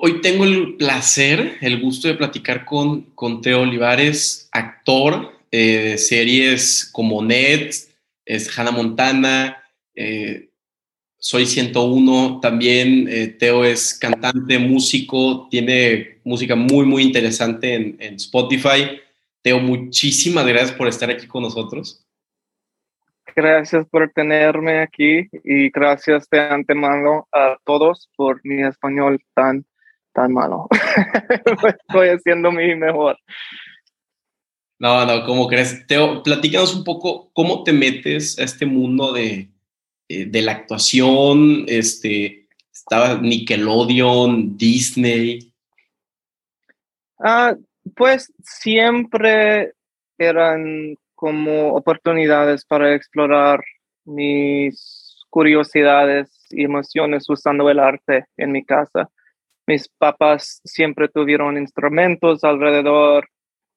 Hoy tengo el placer, el gusto de platicar con, Teo Olivares, actor eh, de series como Ned, es Hannah Montana, eh, Soy 101, también eh, Teo es cantante, músico, tiene música muy, muy interesante en, en Spotify. Teo, muchísimas gracias por estar aquí con nosotros. Gracias por tenerme aquí y gracias de antemano a todos por mi español tan, tan malo. Estoy haciendo mi mejor. No, no, ¿cómo crees? Teo, platícanos un poco cómo te metes a este mundo de, eh, de la actuación. Este, estaba Nickelodeon, Disney. Ah, pues siempre eran como oportunidades para explorar mis curiosidades y emociones usando el arte en mi casa. Mis papás siempre tuvieron instrumentos alrededor,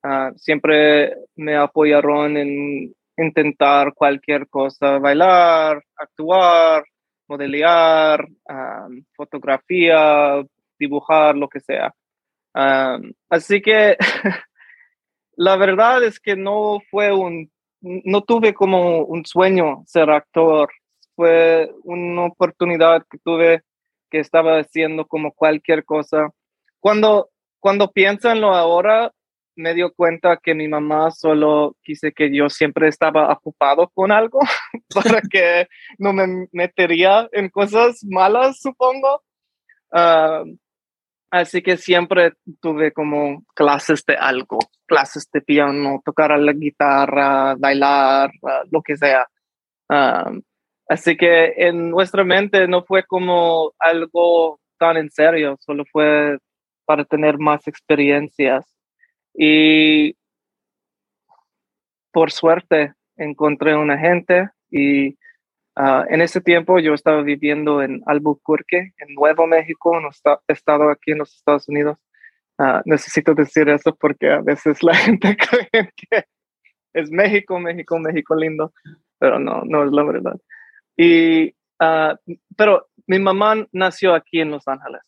uh, siempre me apoyaron en intentar cualquier cosa, bailar, actuar, modelar, um, fotografía, dibujar, lo que sea. Um, así que la verdad es que no fue un, no tuve como un sueño ser actor, fue una oportunidad que tuve que estaba haciendo como cualquier cosa. Cuando, cuando pienso en lo ahora, me dio cuenta que mi mamá solo quise que yo siempre estaba ocupado con algo para que no me metería en cosas malas, supongo. Ah, Así que siempre tuve como clases de algo, clases de piano, tocar la guitarra, bailar, ah, lo que sea. Así que en nuestra mente no fue como algo tan en serio, solo fue para tener más experiencias. Y por suerte encontré una gente y Ah, en ese tiempo yo estaba viviendo en Albuquerque, en Nuevo México, no he estado aquí en los Estados Unidos. Uh, necesito decir eso porque a veces la gente cree que es México, México, México lindo, pero no, no es la verdad. Y, uh, pero mi mamá nació aquí en Los Ángeles,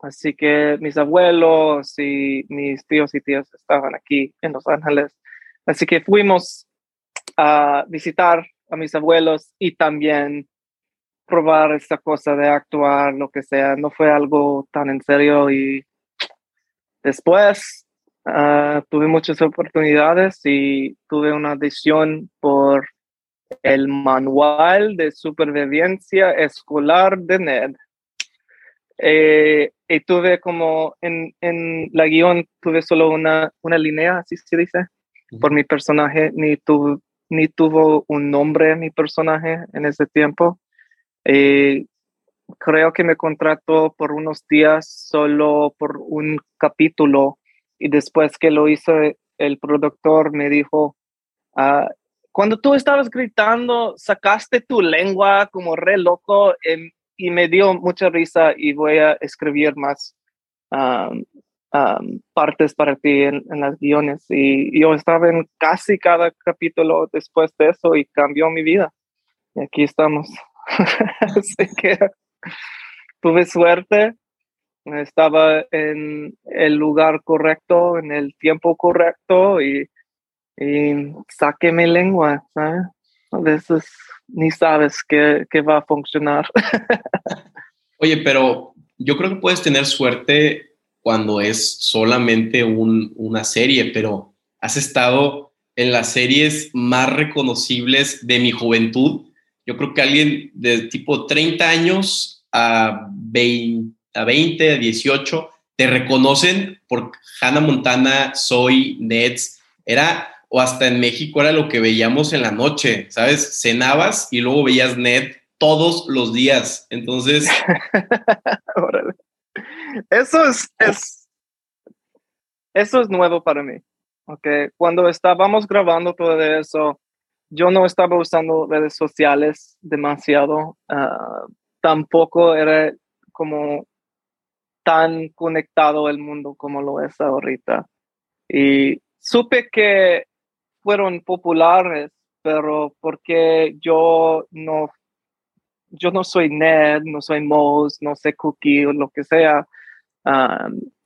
así que mis abuelos y mis tíos y tías estaban aquí en Los Ángeles. Así que fuimos a visitar a mis abuelos y también probar esta cosa de actuar, lo que sea. No fue algo tan en serio y después ah, tuve muchas oportunidades y tuve una audición por el manual de supervivencia escolar de NED. Eh, y tuve como en, en la guion, tuve solo una, una línea, así se dice, por mi personaje, ni tuve ni tuvo un nombre mi personaje en ese tiempo. Eh, creo que me contrató por unos días solo por un capítulo y después que lo hizo el productor me dijo, ah, cuando tú estabas gritando, sacaste tu lengua como re loco em, y me dio mucha risa y voy a escribir más ah, partes para ti en, las guiones. Y yo estaba en casi cada capítulo después de eso y cambió mi vida. Y aquí estamos. Así que tuve suerte, estaba en el lugar correcto, en el tiempo correcto y, y saqué mi lengua, A veces ni sabes que, que va a funcionar. Oye, pero yo creo que puedes tener suerte cuando es solamente una serie, pero has estado en las series más reconocibles de mi juventud. Yo creo que alguien de tipo 30 años a 20, a 20, a 18, te reconocen por Hannah Montana, Soy, Nets, era, o hasta en México era lo que veíamos en la noche, ¿sabes? Cenabas y luego veías Net todos los días. Entonces, Eso es, es, eso es nuevo para mí. Cuando estábamos grabando todo eso, yo no estaba usando redes sociales demasiado. Ah, tampoco era como tan conectado el mundo como lo es ahorita. Y supe que fueron populares, pero porque yo no, yo no soy Ned, no soy Mouse, no sé Cookie o lo que sea,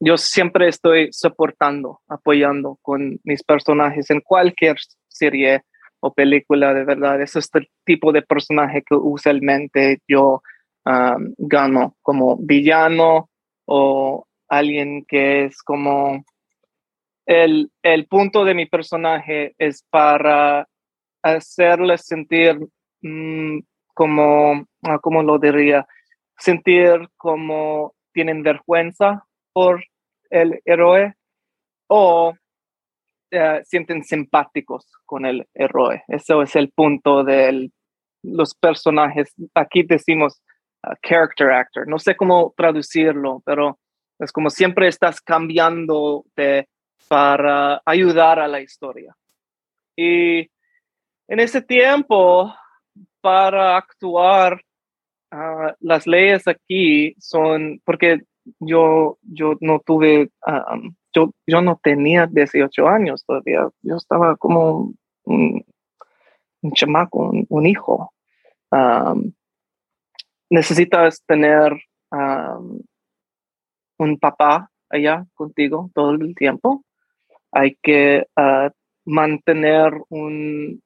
yo siempre estoy soportando, apoyando con mis personajes en cualquier serie o película de verdad. Es el tipo de personaje que usualmente yo gano como villano o alguien que es como el, el punto de mi personaje es para hacerles sentir mm, como, ah, ¿cómo lo diría? Sentir como tienen vergüenza por el héroe o eh, sienten simpáticos con el héroe. Eso es el punto de los personajes. Aquí decimos uh, character actor. No sé cómo traducirlo, pero es como siempre estás cambiando de, para ayudar a la historia. Y en ese tiempo, para actuar, uh, las leyes aquí son, porque yo, yo no tuve, um, yo, yo no tenía 18 años todavía, yo estaba como un, un chamaco, un, hijo. Um, necesitas tener um, un papá allá contigo todo el tiempo. Hay que uh, mantener un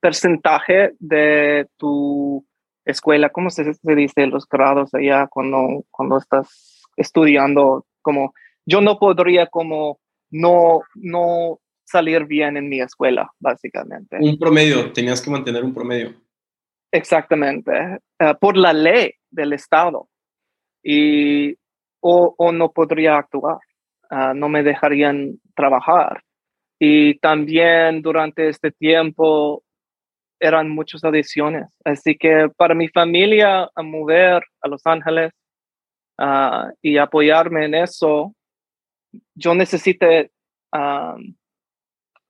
porcentaje de tu escuela, ¿cómo se, dice los grados allá cuando, cuando estás estudiando? Como yo no podría como no, no salir bien en mi escuela, básicamente. Un promedio, tenías que mantener un promedio. Exactamente, eh, por la ley del Estado. Y, o, o no podría actuar, ah, no me dejarían trabajar. Y también durante este tiempo eran muchas adiciones. Así que para mi familia a mover a Los Ángeles ah, y apoyarme en eso, yo necesité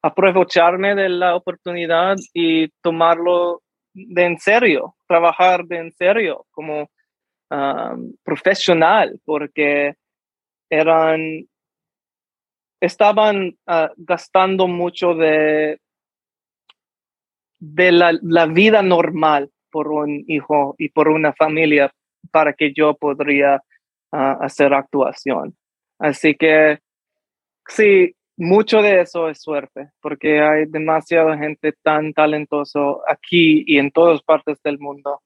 aprovecharme de la oportunidad y tomarlo de en serio, trabajar de en serio como profesional, porque eran, estaban ah, gastando mucho de de la, vida normal por un hijo y por una familia para que yo podría ah, hacer actuación. Así que sí, mucho de eso es suerte, porque hay demasiada gente tan talentosa aquí y en todas partes del mundo.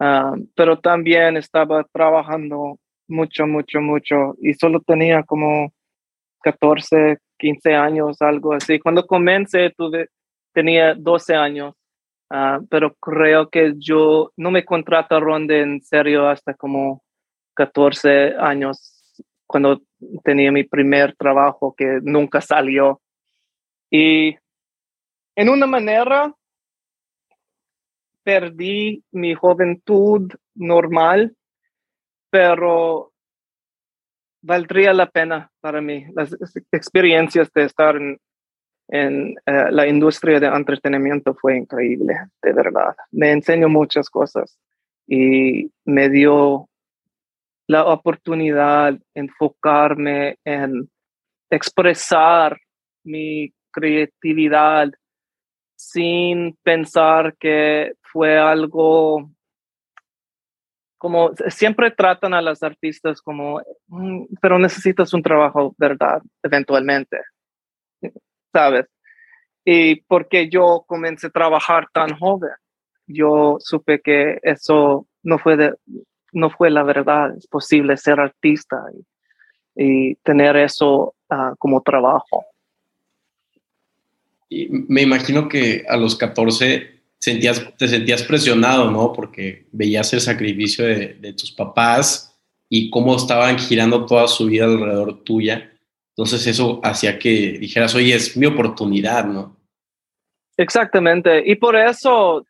Ah, pero también estaba trabajando mucho, mucho, mucho y solo tenía como 14, 15 años, algo así. Cuando comencé, tuve, tenía 12 años, ah, pero creo que yo no me contrataron de en serio hasta como 14 años, cuando tenía mi primer trabajo que nunca salió. Y en una manera perdí mi juventud normal, pero valdría la pena para mí las experiencias de estar en, eh, la industria de entretenimiento fue increíble, de verdad. Me enseñó muchas cosas y me dio la oportunidad de enfocarme en expresar mi creatividad sin pensar que fue algo como siempre tratan a las artistas como, mm, pero necesitas un trabajo, ¿verdad? Eventualmente. ¿sabes? Y porque yo comencé a trabajar tan joven, yo supe que eso no fue, de, no fue la verdad, es posible ser artista y, tener eso ah, como trabajo. Y me imagino que a los 14 sentías, te sentías presionado, ¿no? Porque veías el sacrificio de, tus papás y cómo estaban girando toda su vida alrededor tuya. Entonces eso hacía que dijeras, oye, es mi oportunidad, ¿no? Exactamente. Y por eso,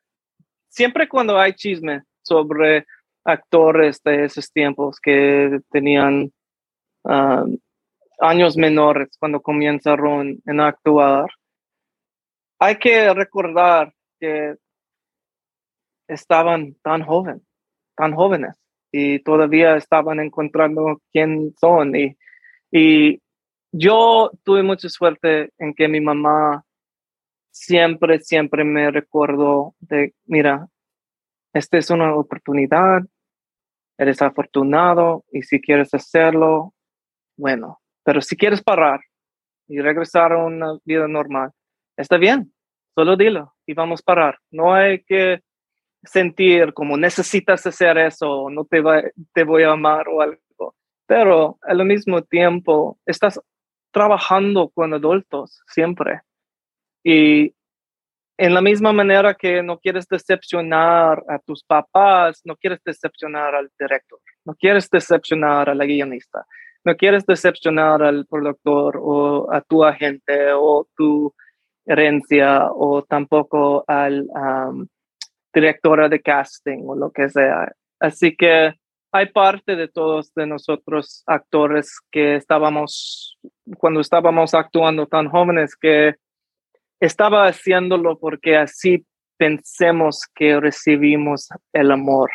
siempre cuando hay chisme sobre actores de esos tiempos que tenían ah, años menores cuando comenzaron a actuar, hay que recordar estaban tan jóvenes, tan jóvenes y todavía estaban encontrando quién son. Y, y yo tuve mucha suerte en que mi mamá siempre, siempre me recordó de, mira, esta es una oportunidad, eres afortunado y si quieres hacerlo, bueno, pero si quieres parar y regresar a una vida normal, está bien, solo dilo y vamos a parar. No hay que sentir como necesitas hacer eso, no te, voy a amar o algo. Pero al mismo tiempo estás trabajando con adultos siempre. Y en la misma manera que no quieres decepcionar a tus papás, no quieres decepcionar al director, no quieres decepcionar a la guionista, no quieres decepcionar al productor o a tu agente o tu herencia o tampoco al directora de casting o lo que sea. Así que hay parte de todos de nosotros actores que estábamos, cuando estábamos actuando tan jóvenes, que estaba haciéndolo porque así pensemos que recibimos el amor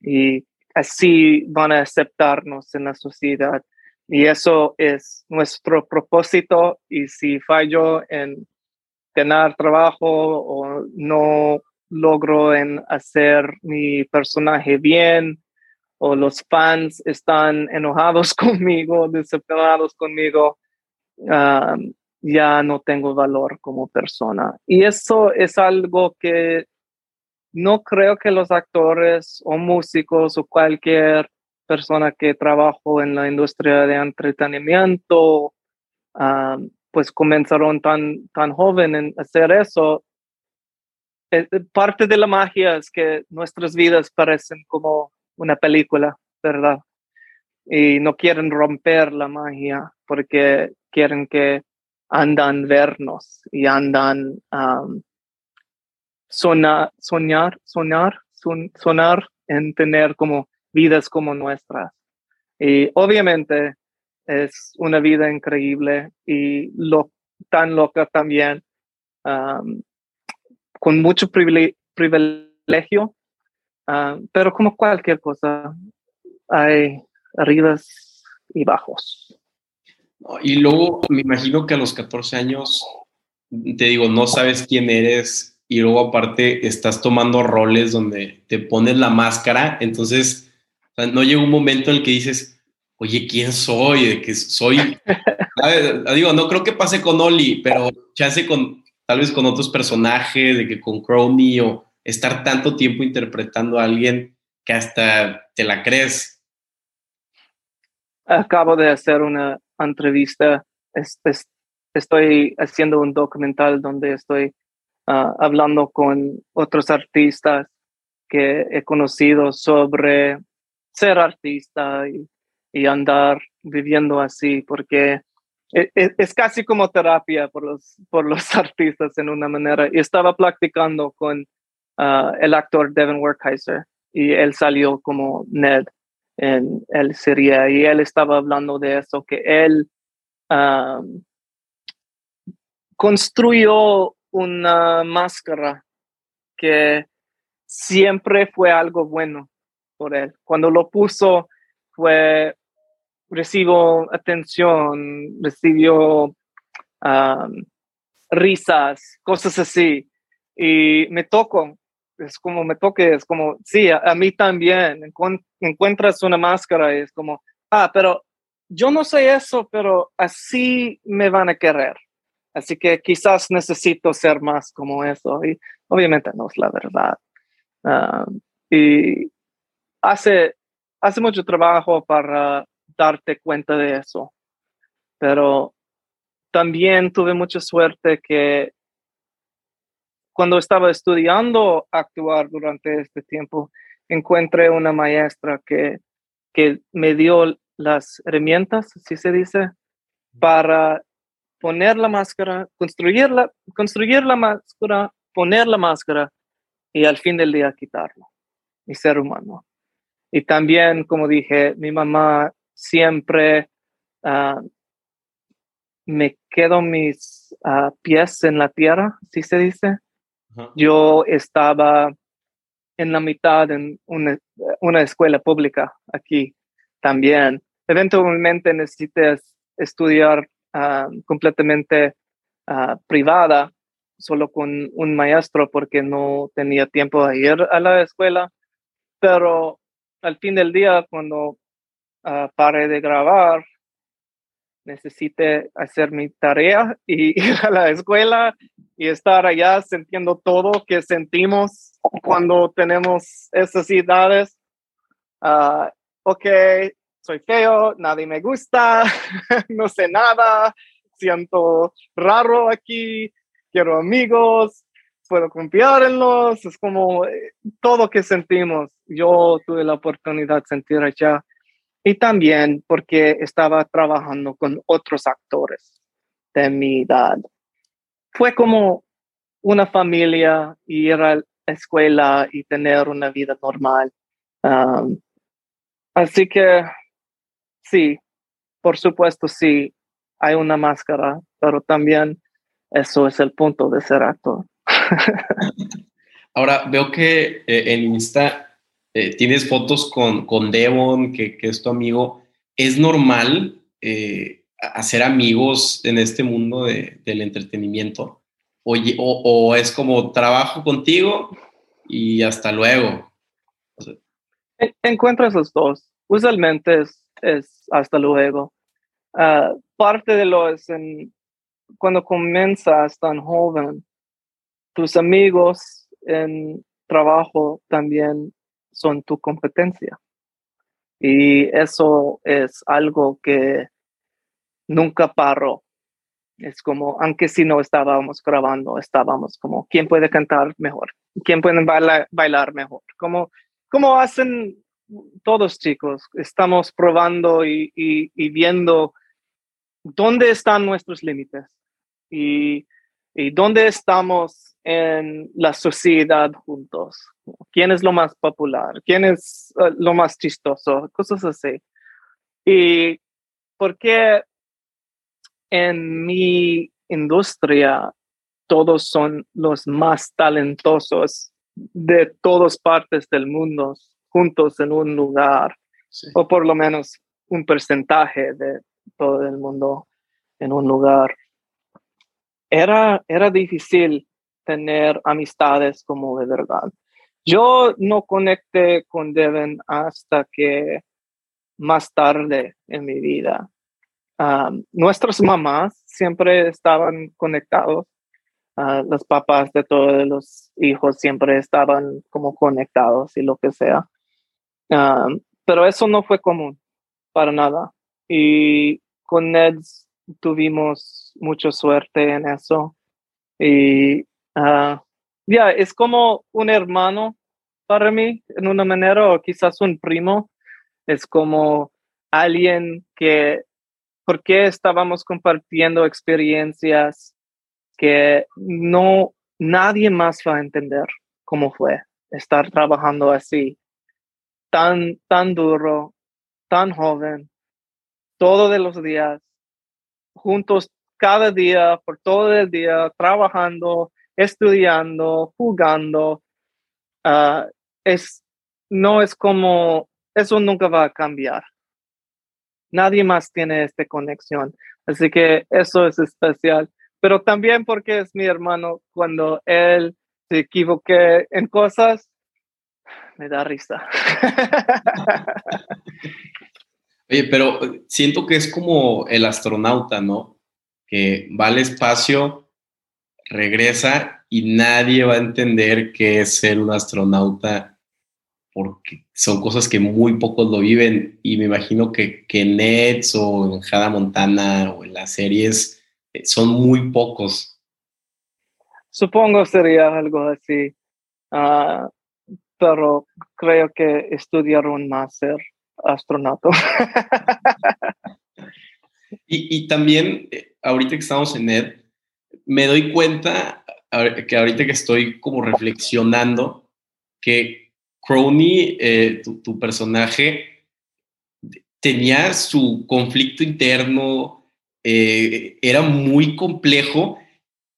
y así van a aceptarnos en la sociedad. Y eso es nuestro propósito y si fallo en ganar trabajo o no logro en hacer mi personaje bien o los fans están enojados conmigo, decepcionados conmigo, ah, ya no tengo valor como persona. Y eso es algo que no creo que los actores o músicos o cualquier persona que trabajo en la industria de entretenimiento, ah, pues comenzaron tan, tan joven en hacer eso. Eh, parte de la magia es que nuestras vidas parecen como una película, ¿verdad? Y no quieren romper la magia porque quieren que andan vernos y andan sonar, soñar, soñar, sonar en tener como vidas como nuestras. Y obviamente es una vida increíble y lo, tan loca también, con mucho privilegio Ah, pero como cualquier cosa, hay arribas y bajos. Y luego me imagino que a los 14 años, te digo, no sabes quién eres y luego aparte estás tomando roles donde te pones la máscara, entonces no llega un momento en el que dices, oye, ¿quién soy? De que soy... digo, no creo que pase con Oli, pero chance con, tal vez con otros personajes, de que con Crowley o estar tanto tiempo interpretando a alguien que hasta te la crees. Acabo de hacer una entrevista, estoy haciendo un documental donde estoy ah, hablando con otros artistas que he conocido sobre ser artista y, andar viviendo así, porque e, e, es, casi como terapia por los, por los artistas en una manera. Y estaba practicando con Ah, el actor Devin Werkheiser y él salió como Ned en el serie y él estaba hablando de eso, que él construyó una máscara que siempre fue algo bueno por él. Cuando lo puso fue, recibió atención, recibió risas, cosas así. Y me tocó, es como me toque, es como, sí, a, mí también, encuentras una máscara y es como, ah, pero yo no sé eso, pero así me van a querer. Así que quizás necesito ser más como eso. Y obviamente no es la verdad. Y hace, hace mucho trabajo para darte cuenta de eso. Pero también tuve mucha suerte que cuando estaba estudiando actuar durante este tiempo, encontré una maestra que, que me dio las herramientas, si se dice, para poner la máscara, construir la, construir la máscara, poner la máscara y al fin del día quitarlo, mi ser humano. Y también, como dije, mi mamá siempre uh, me quedo mis ah, pies en la tierra, si se dice, yo estaba en la mitad en una, escuela pública aquí también. Eventualmente necesitas estudiar ah, completamente ah, privada, solo con un maestro porque no tenía tiempo de ir a la escuela, pero al fin del día, cuando uh, pare de grabar, necesite hacer mi tarea y ir a la escuela y estar allá sintiendo todo que sentimos cuando tenemos esas edades. Uh, ok, soy feo, nadie me gusta, no sé nada, siento raro aquí, quiero amigos, puedo confiar en los, es como eh, todo que sentimos. Yo tuve la oportunidad de sentir allá y también porque estaba trabajando con otros actores de mi edad. Fue como una familia ir a la escuela y tener una vida normal. Um, así que sí, por supuesto, sí, hay una máscara, pero también eso es el punto de ser actor. Ahora veo que eh, en Insta eh, tienes fotos con, con Devon, que, que, es tu amigo. ¿Es normal eh, hacer amigos en este mundo de, del entretenimiento? O, o, es como trabajo contigo y hasta luego? Encuentras los dos. Usualmente es, es hasta luego. Uh, parte de lo es en, cuando comienzas tan joven, tus amigos en trabajo también son tu competencia. Y eso es algo que nunca paró. Es como, aunque si no estábamos grabando, estábamos como, ¿quién puede cantar mejor? ¿Quién puede bailar, bailar mejor? Como, como hacen todos chicos, estamos probando y, y viendo dónde están nuestros límites y, y dónde estamos en la sociedad juntos. ¿Quién es lo más popular? ¿Quién es eh, lo más chistoso? Cosas así. Y porque en mi industria todos son los más talentosos de todas partes del mundo juntos en un lugar, o por lo menos un porcentaje de todo el mundo en un lugar. Era, era difícil tener amistades como de verdad. Yo no conecté con Devin hasta que más tarde en mi vida. nuestras mamás siempre estaban conectados. Uh, los papás de todos los hijos siempre estaban como conectados y lo que sea. pero eso no fue común para nada. Y con Ned tuvimos mucha suerte en eso. Y Ah, ya, es como un hermano para mí, en una manera, o quizás un primo. Es como alguien que, porque estábamos compartiendo experiencias que no, nadie más va a entender cómo fue estar trabajando así, tan, tan duro, tan joven, todos los días, juntos cada día, por todo el día, trabajando, estudiando, jugando. Ah, es, no es como, eso nunca va a cambiar. Nadie más tiene esta conexión. Así que eso es especial. Pero también porque es mi hermano, cuando él se equivoque en cosas, me da risa. Oye, pero siento que es como el astronauta, ¿no? Que va al espacio regresa y nadie va a entender qué es ser un astronauta porque son cosas que muy pocos lo viven y me imagino que, que en Nets o en Hada Montana o en las series eh, son muy pocos. Supongo sería algo así, ah, pero creo que estudiaron más ser astronauta. y, y, también, eh, ahorita que estamos en Net, me doy cuenta que ahorita que estoy como reflexionando que Crony, eh, tu, personaje, tenía su conflicto interno, eh, era muy complejo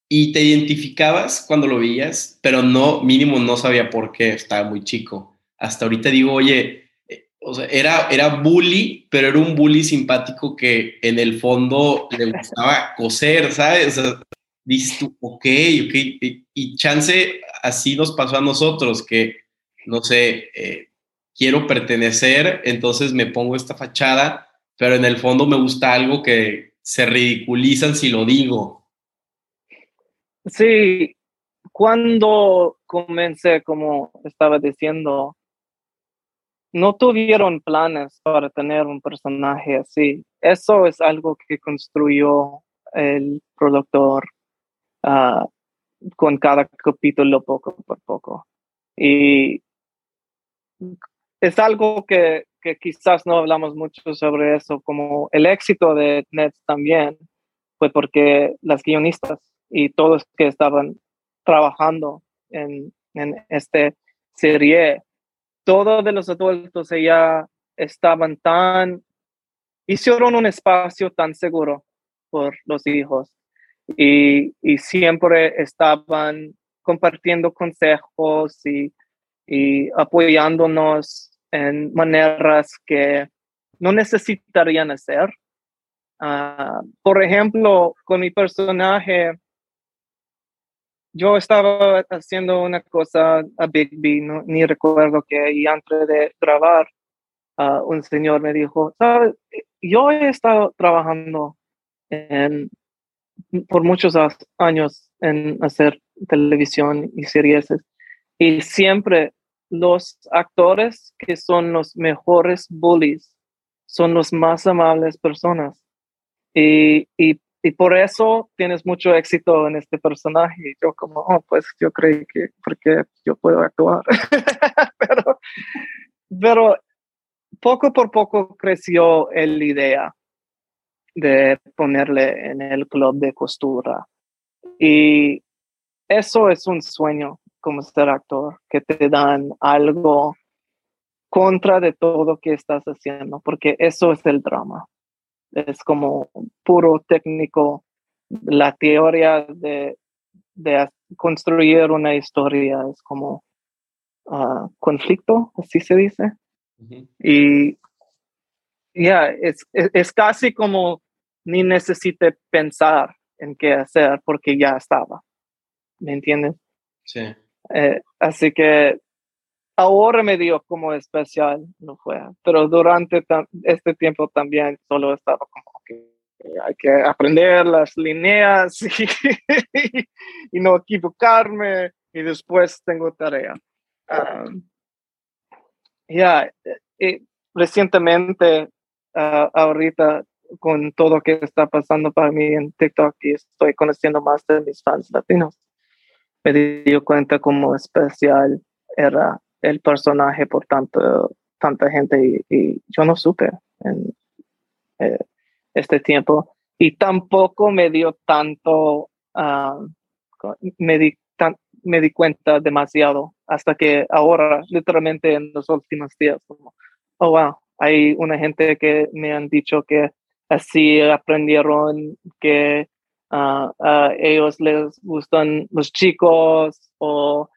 y te identificabas cuando lo veías, pero no, mínimo no sabía por qué, estaba muy chico. Hasta ahorita digo, oye, eh, o sea, era, era bully, pero era un bully simpático que en el fondo le gustaba coser, ¿sabes? O sea, dices ok, ok, y chance así nos pasó a nosotros, que, no sé, eh, quiero pertenecer, entonces me pongo esta fachada, pero en el fondo me gusta algo que se ridiculizan si lo digo. Sí, cuando comencé, como estaba diciendo, no tuvieron planes para tener un personaje así. Eso es algo que construyó el productor ah, con cada capítulo poco por poco. Y es algo que, que, quizás no hablamos mucho sobre eso, como el éxito de Nets también fue porque las guionistas y todos que estaban trabajando en, en esta serie, todos los adultos ya estaban tan, hicieron un espacio tan seguro por los hijos y, y siempre estaban compartiendo consejos y, y apoyándonos en maneras que no necesitarían hacer. Ah, por ejemplo, con mi personaje, yo estaba haciendo una cosa a Big B, no, ni recuerdo que, y antes de grabar, uh, un señor me dijo, ¿sabes? Yo he estado trabajando en, por muchos años en hacer televisión y series, y siempre los actores que son los mejores bullies son los más amables personas. Y, y y por eso tienes mucho éxito en este personaje. Yo como, oh, pues yo creí que, porque yo puedo actuar. pero, pero poco por poco creció la idea de ponerle en el club de costura. Y eso es un sueño como ser actor, que te dan algo contra de todo que estás haciendo, porque eso es el drama es como puro técnico. La teoría de, de construir una historia es como uh, conflicto, así se dice. Y ya, es, es, casi como ni necesite pensar en qué hacer porque ya estaba. ¿Me entiendes? Sí. Eh, así que ahora me dio como especial, no fue, pero durante este tiempo también solo estaba como que hay que aprender las líneas y, no equivocarme y después tengo tarea. ya, recientemente, uh, ahorita con todo que está pasando para mí en TikTok y estoy conociendo más de mis fans latinos, me di cuenta como especial era el personaje por tanto, tanta gente y, yo no supe en eh, este tiempo. Y tampoco me dio tanto, ah, me, di, me di cuenta demasiado hasta que ahora, literalmente en los últimos días, como, oh, wow, hay una gente que me han dicho que así aprendieron que a ah, ah, ellos les gustan los chicos o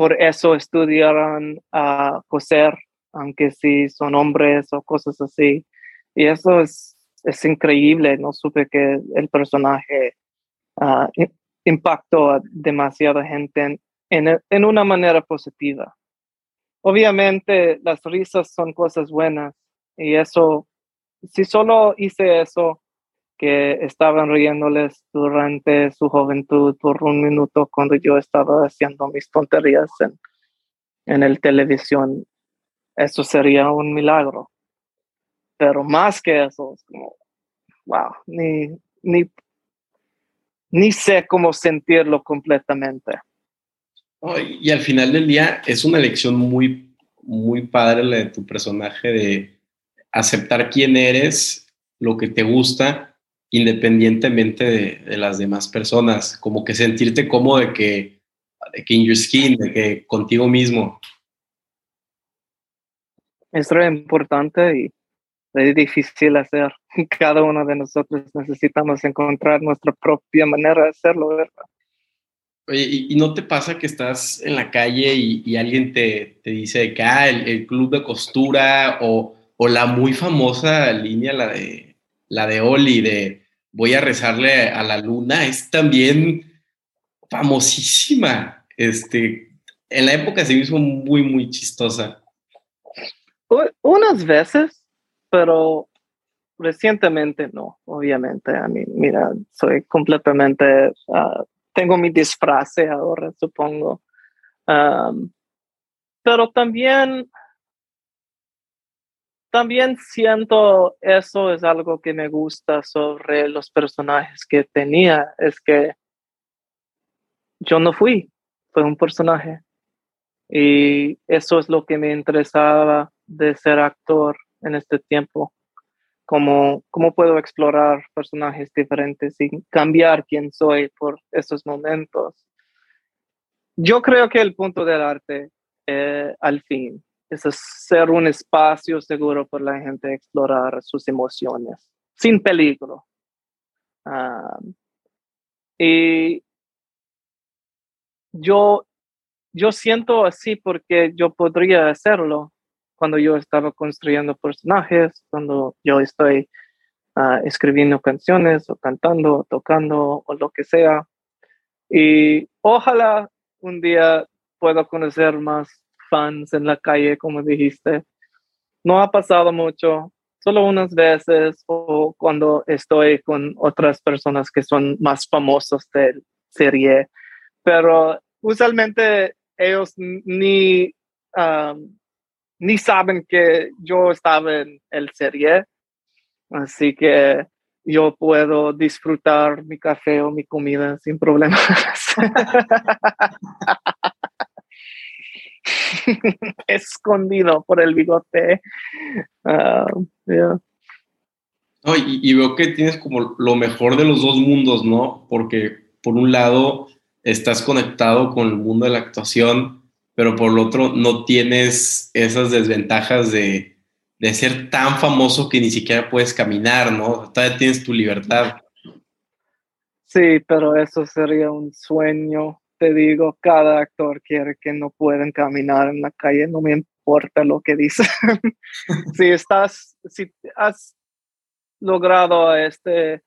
por eso estudiaron a coser, aunque sí son hombres o cosas así. Y eso es, es increíble. No supe que el personaje uh, impactó a demasiada gente en, en, una manera positiva. Obviamente las risas son cosas buenas y eso, si solo hice eso, que estaban riéndoles durante su juventud por un minuto cuando yo estaba haciendo mis tonterías en, en el televisión. Eso sería un milagro. Pero más que eso, es como, wow, ni, ni, ni sé cómo sentirlo completamente. y al final del día es una lección muy, muy padre la de tu personaje de aceptar quién eres, lo que te gusta independientemente de, las demás personas, como que sentirte cómodo de que, de que in your skin, de que contigo mismo. Es re importante y es difícil hacer. Cada uno de nosotros necesitamos encontrar nuestra propia manera de hacerlo, ¿verdad? Oye, ¿y, no te pasa que estás en la calle y, alguien te, te, dice que ah, el, club de costura o, o la muy famosa línea, la de la de Oli, de voy a rezarle a la luna, es también famosísima. Este, en la época se hizo muy, muy chistosa. unas veces, pero recientemente no, obviamente. A mí, mira, soy completamente, ah, tengo mi disfraz ahora, supongo. pero también, también siento eso es algo que me gusta sobre los personajes que tenía, es que yo no fui, fue un personaje. Y eso es lo que me interesaba de ser actor en este tiempo. Cómo, cómo puedo explorar personajes diferentes y cambiar quién soy por esos momentos. Yo creo que el punto del arte, eh, al fin, es ser un espacio seguro para la gente explorar sus emociones, sin peligro. Ah, y yo, yo siento así porque yo podría hacerlo cuando yo estaba construyendo personajes, cuando yo estoy ah, escribiendo canciones o cantando o tocando o lo que sea. Y ojalá un día pueda conocer más fans en la calle, como dijiste. No ha pasado mucho, solo unas veces o cuando estoy con otras personas que son más famosos de serie pero usualmente ellos ni, ni saben que yo estaba en el serie, así que yo puedo disfrutar mi café o mi comida sin problemas. Escondido por el bigote. Ah, y, veo que tienes como lo mejor de los dos mundos, ¿no? Porque por un lado estás conectado con el mundo de la actuación, pero por lo otro no tienes esas desventajas de, ser tan famoso que ni siquiera puedes caminar, ¿no? Todavía tienes tu libertad. Sí, pero eso sería un sueño. Te digo, cada actor quiere que no puedan caminar en la calle, no me importa lo que dicen. si estás, si has logrado este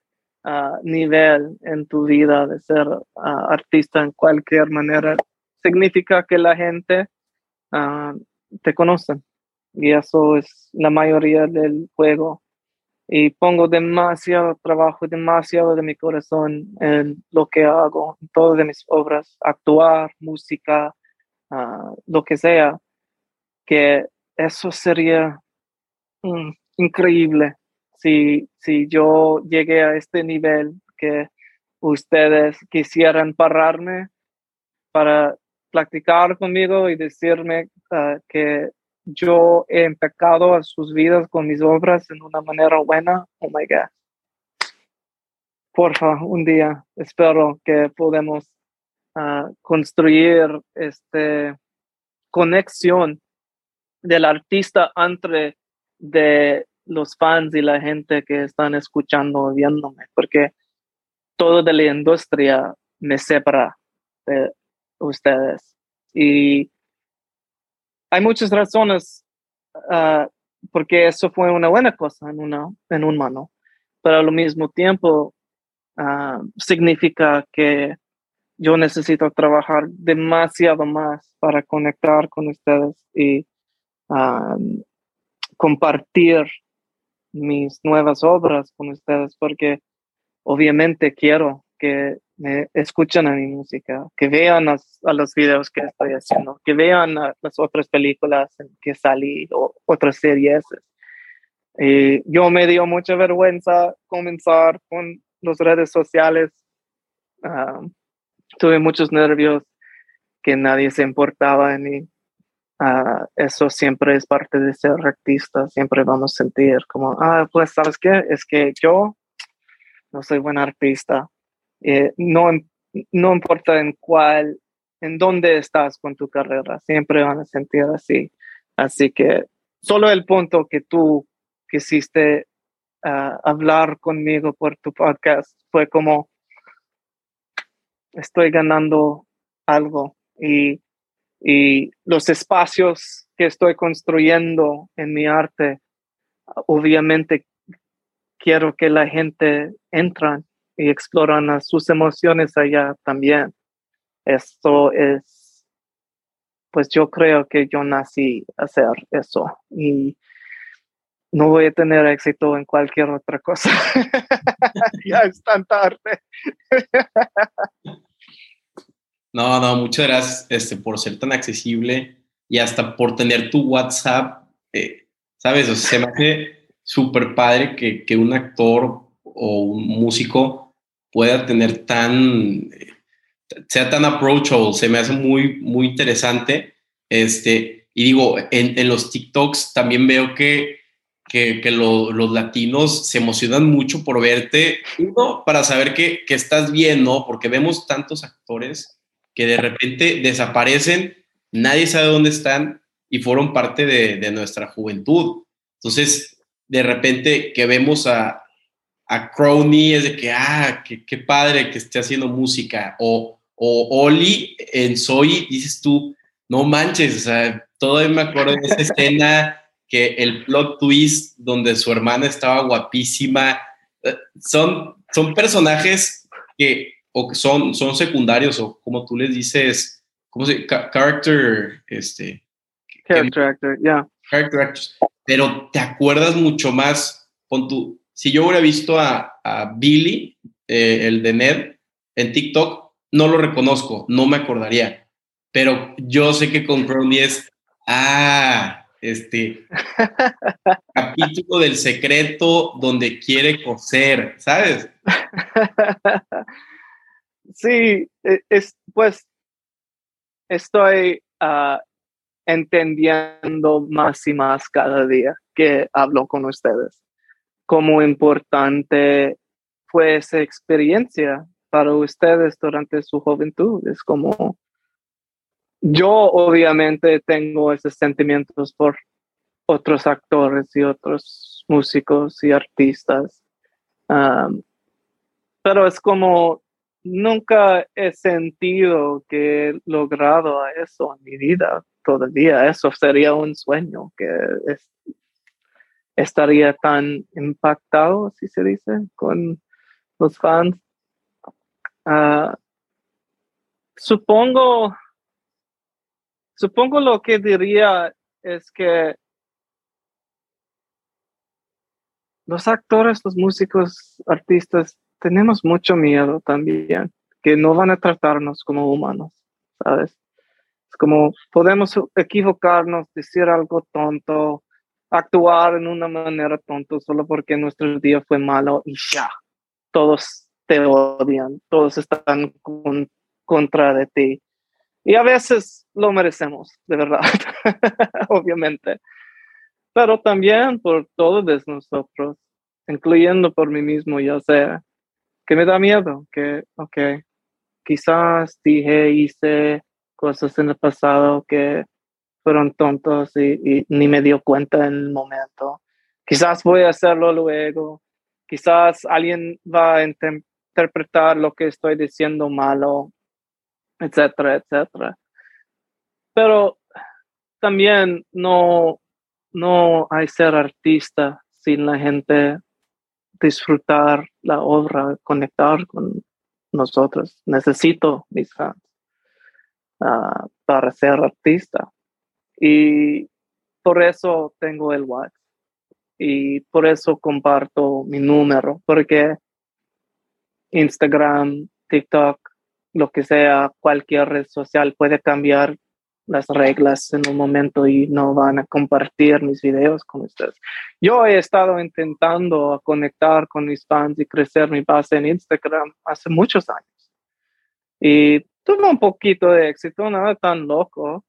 nivel en tu vida de ser artista en cualquier manera, significa que la gente te conoce. Y eso es la mayoría del juego. Y pongo demasiado trabajo, demasiado de mi corazón en lo que hago, en todas mis obras, actuar, música, lo que sea, que eso sería mm, increíble si, si yo llegué a este nivel que ustedes quisieran pararme para practicar conmigo y decirme ah, que yo he empecado a sus vidas con mis obras en una manera buena, oh my God. Porfa, un día espero que podamos uh, construir esta conexión del artista entre de los fans y la gente que están escuchando viéndome, porque todo de la industria me separa de ustedes. Y hay muchas razones uh, porque eso fue una buena cosa en, una, en un mano, pero al mismo tiempo uh, significa que yo necesito trabajar demasiado más para conectar con ustedes y um, compartir mis nuevas obras con ustedes porque obviamente quiero que me escuchen a mi música, que vean a los videos que estoy haciendo, que vean las otras películas en que salí o otras series. Y yo me dio mucha vergüenza comenzar con las redes sociales. Ah, tuve muchos nervios que nadie se importaba en mí. Ah, eso siempre es parte de ser artista, siempre vamos a sentir como, ah, pues sabes qué, es que yo no soy buen artista, eh, no, no importa en cuál, en dónde estás con tu carrera, siempre van a sentir así. Así que solo el punto que tú quisiste ah, hablar conmigo por tu podcast fue como, estoy ganando algo y y los espacios que estoy construyendo en mi arte, obviamente quiero que la gente entran y exploran sus emociones allá también. Esto es pues yo creo que yo nací a hacer eso y no voy a tener éxito en cualquier otra cosa. ya es tan tarde. no, no, muchas gracias este, por ser tan accesible y hasta por tener tu WhatsApp. Eh, ¿Sabes? Se me hace súper padre que, que, un actor o un músico pueda tener tan, sea tan approachable. Se me hace muy, muy interesante. Este, y digo, en, en los TikToks también veo que que, los latinos se emocionan mucho por verte, uno, para saber que, estás bien, ¿no? Porque vemos tantos actores que de repente desaparecen, nadie sabe dónde están y fueron parte de, nuestra juventud. Entonces, de repente que vemos a, a Crowley es de que, ah, qué, padre que esté haciendo música. O, o Oli en Soy, dices tú, no manches, o sea, todavía me acuerdo de esa escena que el plot twist donde su hermana estaba guapísima, eh, son, son personajes que o son, son secundarios o como tú les dices, ¿cómo se character, este, character actor, yeah. Character actors. Pero te acuerdas mucho más con tu, si yo hubiera visto a, a Billy, eh, el de Ned, en TikTok, no lo reconozco, no me acordaría. Pero yo sé que con Crowley es, ah, este capítulo del secreto donde quiere coser, ¿sabes? Sí, e, es, pues estoy ah, entendiendo más y más cada día que hablo con ustedes. Cómo importante fue esa experiencia para ustedes durante su juventud. Es como yo obviamente tengo esos sentimientos por otros actores y otros músicos y artistas, pero es como nunca he sentido que he logrado eso en mi vida todavía. Eso sería un sueño que estaría tan impactado, si se dice, con los fans. Ah, supongo Supongo lo que diría es que los actores, los músicos, artistas, tenemos mucho miedo también, que no van a tratarnos como humanos, ¿sabes? Es como podemos equivocarnos, decir algo tonto, actuar en una manera tonta solo porque nuestro día fue malo y ya, todos te odian, todos están con, contra de ti. Y a veces lo merecemos, de verdad, obviamente. Pero también por todos nosotros, incluyendo por mí mismo, ya sea que me da miedo, que, ok, quizás dije, hice cosas en el pasado que fueron tontos y, ni me dio cuenta en el momento. Quizás voy a hacerlo luego. Quizás alguien va a interpretar lo que estoy diciendo malo etcétera, etcétera. Pero también no, no hay ser artista sin la gente disfrutar la obra, conectar con nosotros. Necesito mis fans ah, para ser artista. Y por eso tengo el WhatsApp. Y por eso comparto mi número, porque Instagram, TikTok, lo que sea, cualquier red social puede cambiar las reglas en un momento y no van a compartir mis videos con ustedes. Yo he estado intentando conectar con mis fans y crecer mi base en Instagram hace muchos años. Y tuve un poquito de éxito, nada tan loco,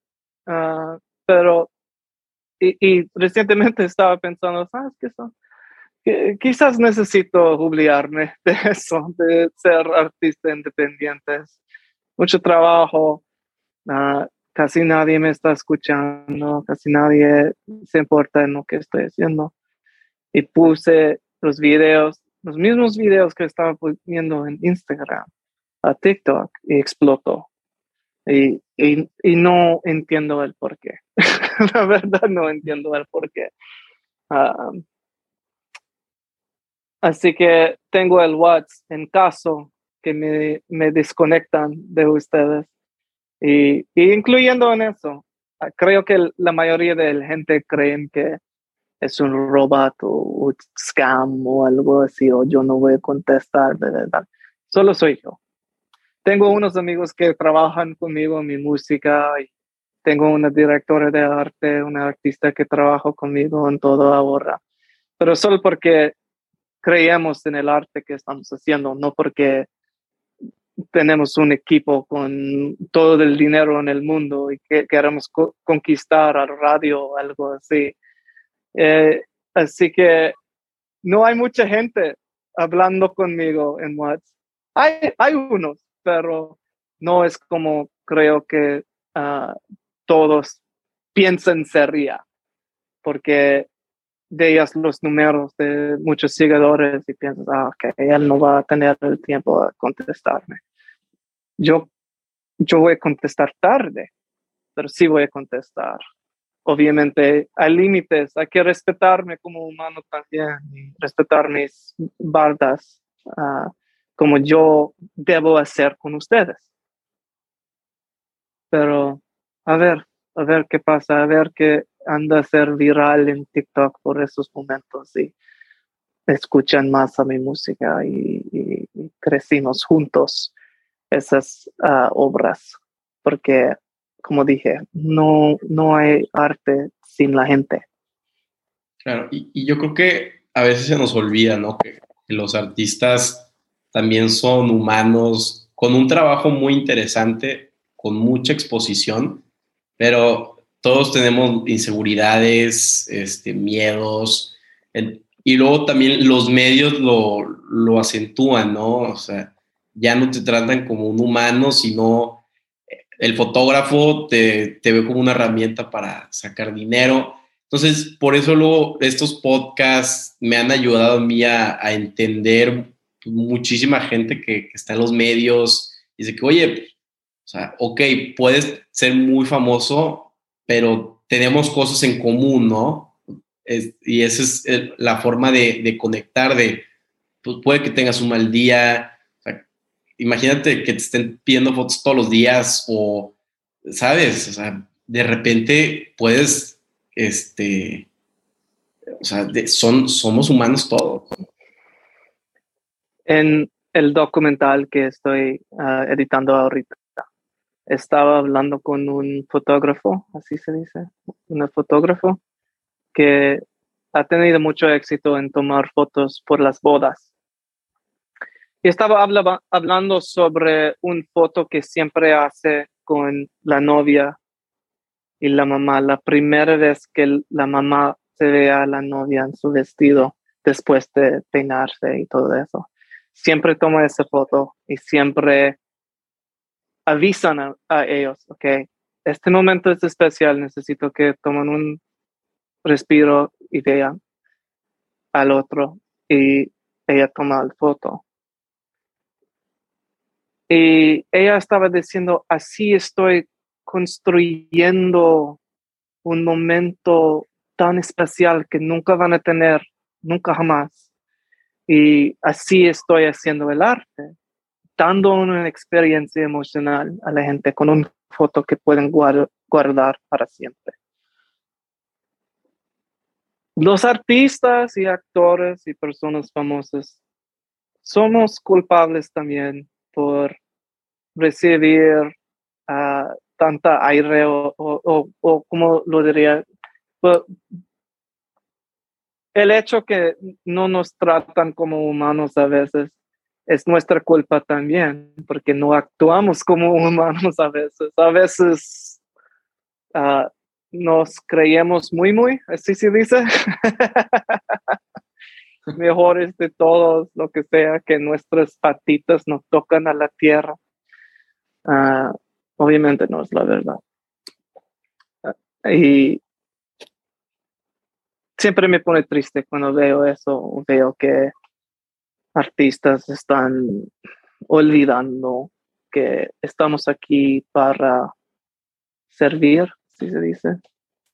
ah, pero y, recientemente estaba pensando, ¿sabes qué son? quizás necesito jubilarme de eso, de ser artista independiente. Mucho trabajo, ah, casi nadie me está escuchando, casi nadie se importa en lo que estoy haciendo. Y puse los videos, los mismos videos que estaba poniendo en Instagram, a TikTok, y explotó. Y, y, no entiendo el por qué. La verdad no entiendo el por qué. Ah, Así que tengo el WhatsApp en caso que me, me desconectan de ustedes. Y, incluyendo en eso, creo que la mayoría de la gente creen que es un robot o un scam o algo así, o yo no voy a contestar, verdad. Solo soy yo. Tengo unos amigos que trabajan conmigo en mi música y tengo una directora de arte, una artista que trabaja conmigo en todo ahora. Pero solo porque creemos en el arte que estamos haciendo, no porque tenemos un equipo con todo el dinero en el mundo y que queremos conquistar al radio o algo así. Eh, así que no hay mucha gente hablando conmigo en WhatsApp. Hay, hay unos, pero no es como creo que uh, todos piensan sería, porque veías los números de muchos seguidores y piensas, ah, ok, él no va a tener el tiempo a contestarme. Yo, yo voy a contestar tarde, pero sí voy a contestar. Obviamente hay límites, hay que respetarme como humano también respetar mis bardas ah, como yo debo hacer con ustedes. Pero a ver, a ver qué pasa, a ver qué anda a ser viral en TikTok por esos momentos y escuchan más a mi música y, crecimos juntos esas ah, obras, porque como dije, no, no hay arte sin la gente. Claro, y, yo creo que a veces se nos olvida, ¿no? Que los artistas también son humanos con un trabajo muy interesante, con mucha exposición, pero todos tenemos inseguridades, este, miedos, y luego también los medios lo, lo acentúan, ¿no? O sea, ya no te tratan como un humano, sino el fotógrafo te, te, ve como una herramienta para sacar dinero. Entonces, por eso luego estos podcasts me han ayudado a mí a, entender muchísima gente que, está en los medios y dice que, oye, o sea, ok, puedes ser muy famoso, pero tenemos cosas en común, ¿no? y esa es la forma de, conectar, de, pues puede que tengas un mal día, imagínate que te estén pidiendo fotos todos los días o, ¿sabes? O sea, de repente puedes, este, o sea, son, somos humanos todos. En el documental que estoy ah, editando ahorita, estaba hablando con un fotógrafo, así se dice, un fotógrafo que ha tenido mucho éxito en tomar fotos por las bodas. Y estaba hablando sobre un foto que siempre hace con la novia y la mamá, la primera vez que la mamá se ve a la novia en su vestido después de peinarse y todo eso. Siempre toma esa foto y siempre avisan a, ellos, ok, este momento es especial, necesito que tomen un respiro y vean al otro y ella toma la foto. Y ella estaba diciendo, así estoy construyendo un momento tan especial que nunca van a tener, nunca jamás. Y así estoy haciendo el arte dando una experiencia emocional a la gente con una foto que pueden guardar para siempre. Los artistas y actores y personas famosas somos culpables también por recibir uh, tanta aire o, o, o, como lo diría, el hecho que no nos tratan como humanos a veces es nuestra culpa también, porque no actuamos como humanos a veces. A veces uh, nos creemos muy, muy, así se dice, mejores de todos, lo que sea, que nuestras patitas nos tocan a la tierra. Uh, obviamente no es la verdad. Uh, y siempre me pone triste cuando veo eso, veo que artistas están olvidando que estamos aquí para servir, si se dice,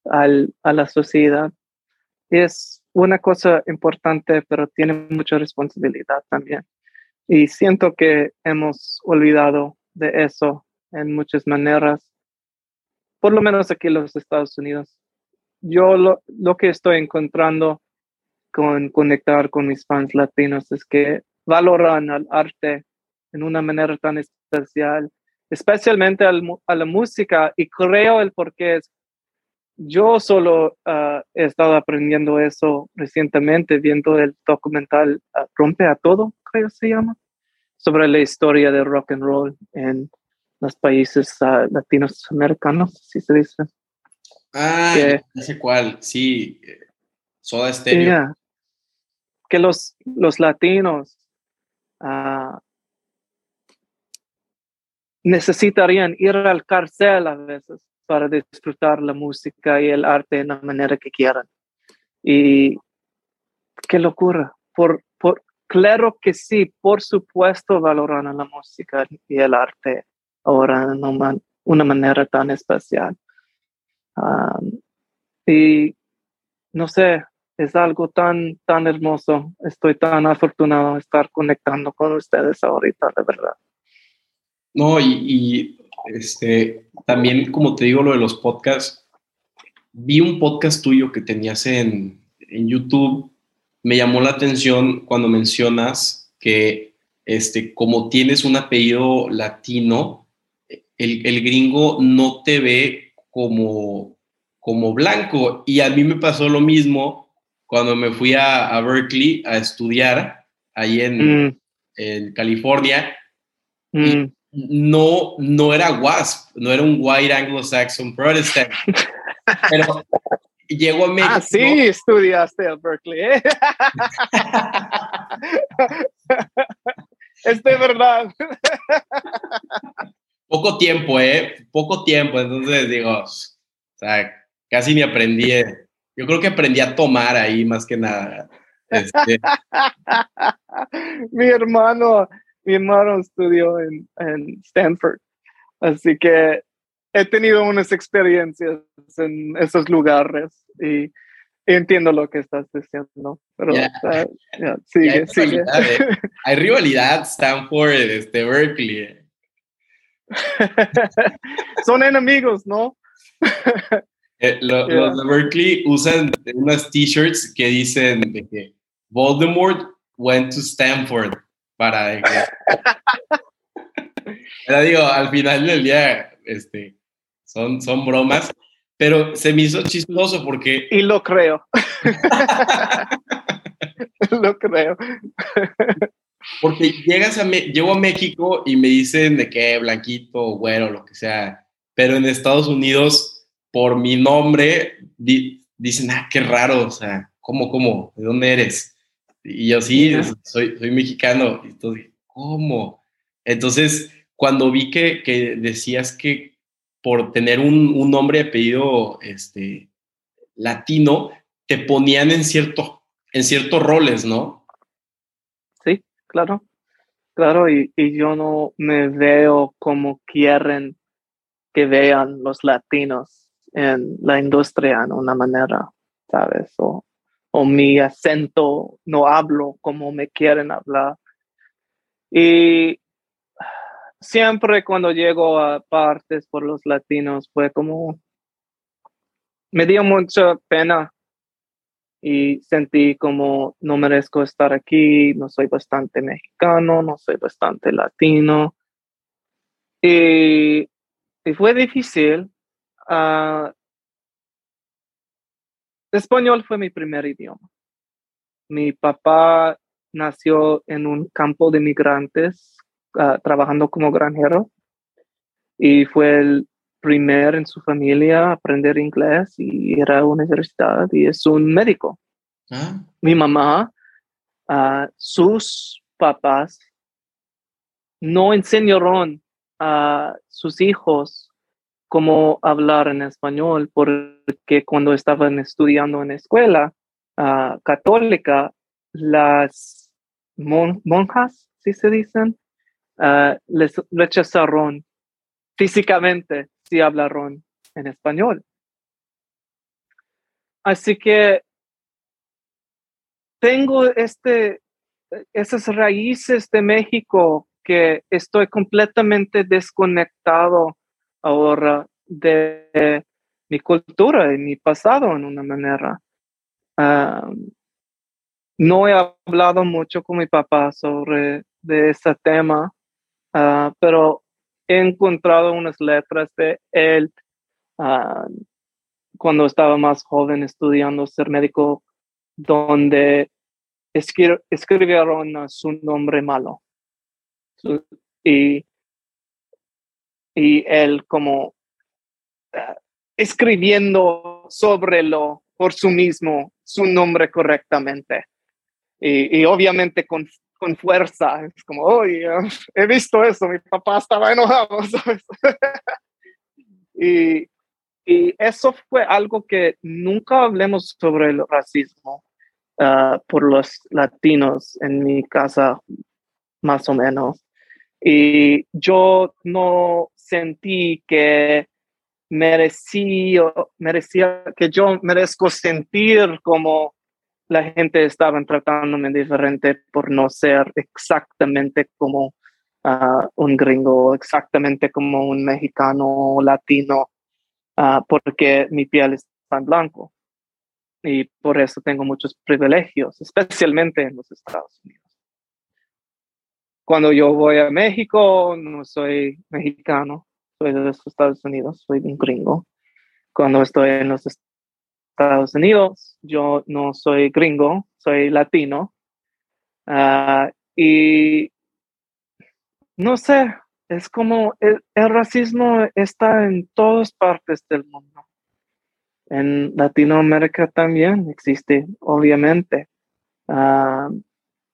al, a la sociedad. es una cosa importante, pero tiene mucha responsabilidad también. Y siento que hemos olvidado de eso en muchas maneras. por lo menos aquí en los Estados Unidos. Yo lo, lo que estoy encontrando con conectar con mis fans latinos es que valoran al arte en una manera tan especial, especialmente a la música, y creo el porqué es, yo solo ah, he estado aprendiendo eso recientemente viendo el documental ah, Rompe a Todo, creo se llama, sobre la historia del rock and roll en los países uh, latinos americanos, si se dice. Ah, no sé cuál, sí, Soda Stereo. que los, los latinos uh, necesitarían ir al cárcel a veces para disfrutar la música y el arte de la manera que quieran. Y qué locura. Por, por, claro que sí, por supuesto valoran la música y el arte ahora de una, una manera tan especial. Y no sé, es algo tan, tan hermoso. Estoy tan afortunado de estar conectando con ustedes ahorita, de verdad. No, y, este, también, como te digo, lo de los podcasts, vi un podcast tuyo que tenías en, en YouTube. Me llamó la atención cuando mencionas que, este, como tienes un apellido latino, el, el gringo no te ve como, como blanco. Y a mí me pasó lo mismo cuando me fui a, Berkeley a estudiar, ahí en, mm. en California, mm. no, no era WASP, no era un White Anglo-Saxon Protestant. pero llegó a ah, México. Ah, sí, estudiaste a Berkeley. ¿eh? es de verdad. Poco tiempo, ¿eh? Poco tiempo, entonces digo, o sea, casi ni aprendí. Eh. Yo creo que aprendí a tomar ahí más que nada. Este. mi hermano, mi hermano estudió en, Stanford, así que he tenido unas experiencias en esos lugares y entiendo lo que estás diciendo, pero sigue, hay sigue. Rivalidad, eh. Hay rivalidad Stanford, este, Berkeley. Son enemigos, ¿no? Eh, los de Berkeley usan unas t-shirts que dicen de que Voldemort went to Stanford para Pero digo, al final del día, este, son, son bromas, pero se me hizo chistoso porque... Y lo creo. lo creo. Porque llegas a, llego a México y me dicen de que blanquito, güero, lo que sea, pero en Estados Unidos por mi nombre dicen, ah, qué raro, o sea, ¿cómo, cómo? ¿De dónde eres? Y yo sí, soy, soy mexicano. Y entonces, ¿cómo? Entonces, cuando vi que, que decías que por tener un, un nombre y apellido este, latino, te ponían en, cierto, en ciertos roles, ¿no? Claro, claro, y, y yo no me veo como quieren que vean los latinos en la industria en una manera, ¿sabes? O, o mi acento no hablo como me quieren hablar. Y siempre cuando llego a partes por los latinos fue como, me dio mucha pena y sentí como no merezco estar aquí, no soy bastante mexicano, no soy bastante latino. Y, y fue difícil Uh, español fue mi primer idioma. Mi papá nació en un campo de migrantes ah, trabajando como granjero y fue el primer en su familia a aprender inglés y era universidad y es un médico. Ah. Mi mamá, uh, sus papás no enseñaron a sus hijos cómo hablar en español, porque cuando estaban estudiando en escuela ah, católica, las monjas, si se dicen, uh, les rechazaron físicamente si hablaron en español. Así que tengo este, esas raíces de México que estoy completamente desconectado ahora de mi cultura y mi pasado en una manera. no he hablado mucho con mi papá sobre de ese tema, ah, pero he encontrado unas letras de él ah, cuando estaba más joven estudiando ser médico, donde escribieron su nombre malo. Y, y él como ah, escribiendo sobre lo por su mismo, su nombre correctamente. Y, y obviamente con, con, fuerza, es como, oye, he visto eso, mi papá estaba enojado, y, y, eso fue algo que nunca hablemos sobre el racismo uh, por los latinos en mi casa, más o menos. Y yo no sentí que merecía, merecía, que yo merezco sentir como la gente estaba tratándome diferente por no ser exactamente como ah, un gringo, exactamente como un mexicano o latino, uh, porque mi piel es tan blanco. Y por eso tengo muchos privilegios, especialmente en los Estados Unidos. Cuando yo voy a México, no soy mexicano, soy de los Estados Unidos, soy un gringo. Cuando estoy en los Estados Unidos, yo no soy gringo, soy latino. Ah, y no sé, es como el, racismo está en todas partes del mundo. En Latinoamérica también existe, obviamente. Ah,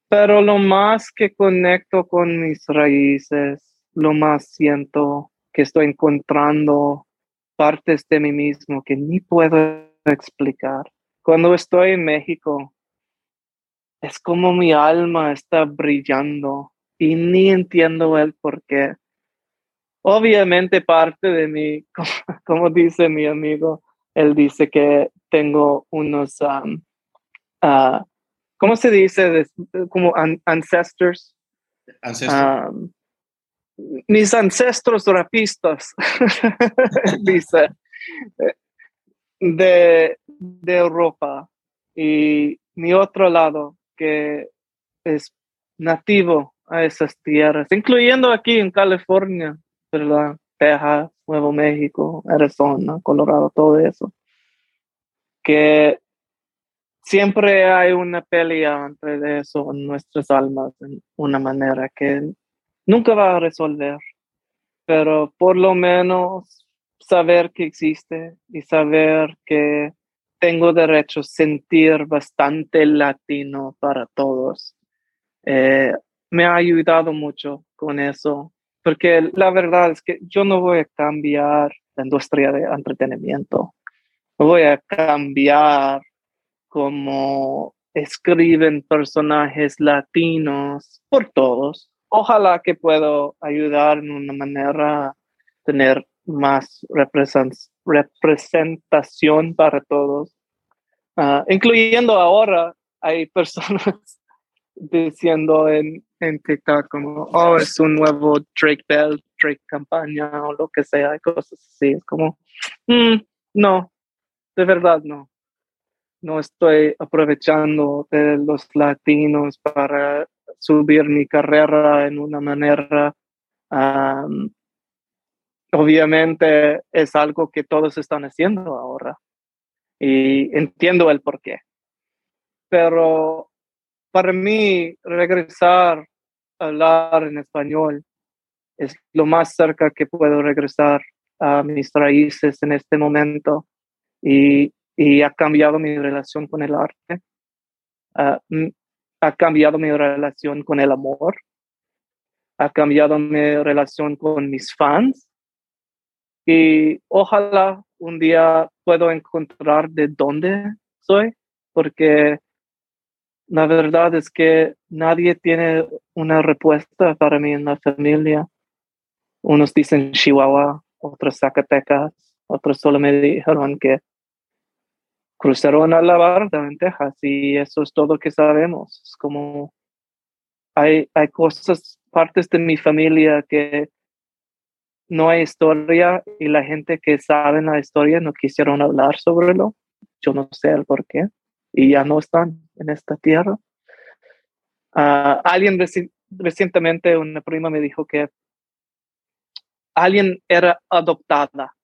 pero lo más que conecto con mis raíces, lo más siento que estoy encontrando partes de mí mismo que ni puedo explicar. Cuando estoy en México, es como mi alma está brillando y ni entiendo el por qué. Obviamente parte de mí, como, dice mi amigo, él dice que tengo unos, um, uh, ¿cómo se dice? Como ancestors. Ancestors. Um, mis ancestros rapistas, dice, de, de Europa y mi otro lado que es nativo a esas tierras, incluyendo aquí en California, ¿verdad? Texas, Nuevo México, Arizona, Colorado, todo eso. Que siempre hay una pelea entre eso en nuestras almas, en una manera que nunca va a resolver, pero por lo menos saber que existe y saber que tengo derecho a sentir bastante latino para todos. Eh, me ha ayudado mucho con eso, porque la verdad es que yo no voy a cambiar la industria de entretenimiento, no voy a cambiar cómo escriben personajes latinos por todos ojalá que puedo ayudar en una manera tener más representación para todos, ah, incluyendo ahora hay personas diciendo en, en TikTok como, oh, es un nuevo Drake Bell, Drake campaña o lo que sea, cosas así, es como, mm, no, de verdad no. No estoy aprovechando de los latinos para subir mi carrera en una manera, obviamente es algo que todos están haciendo ahora y entiendo el por qué. Pero para mí regresar a hablar en español es lo más cerca que puedo regresar a mis raíces en este momento y, y ha cambiado mi relación con el arte. Ah, ha cambiado mi relación con el amor, ha cambiado mi relación con mis fans y ojalá un día puedo encontrar de dónde soy, porque la verdad es que nadie tiene una respuesta para mí en la familia. Unos dicen Chihuahua, otros Zacatecas, otros solo me dijeron que cruzaron a la barda en Texas y eso es todo que sabemos. Es como hay, hay cosas, partes de mi familia que no hay historia y la gente que sabe la historia no quisieron hablar sobre lo. Yo no sé el por qué. Y ya no están en esta tierra. Ah, alguien recientemente, una prima me dijo que alguien era adoptada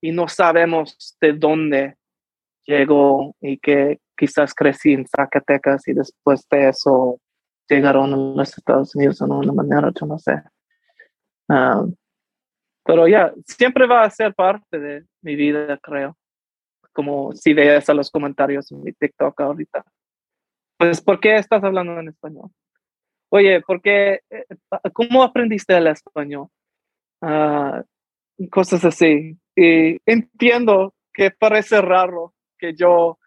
y no sabemos de dónde llegó y que quizás crecí en Zacatecas y después de eso llegaron a los Estados Unidos de una manera, yo no sé. Ah, pero ya, siempre va a ser parte de mi vida, creo. Como si veas a los comentarios en mi TikTok ahorita. Pues, ¿por qué estás hablando en español? Oye, ¿por qué? Eh, ¿Cómo aprendiste el español? Ah, cosas así. Y entiendo que parece raro que yo,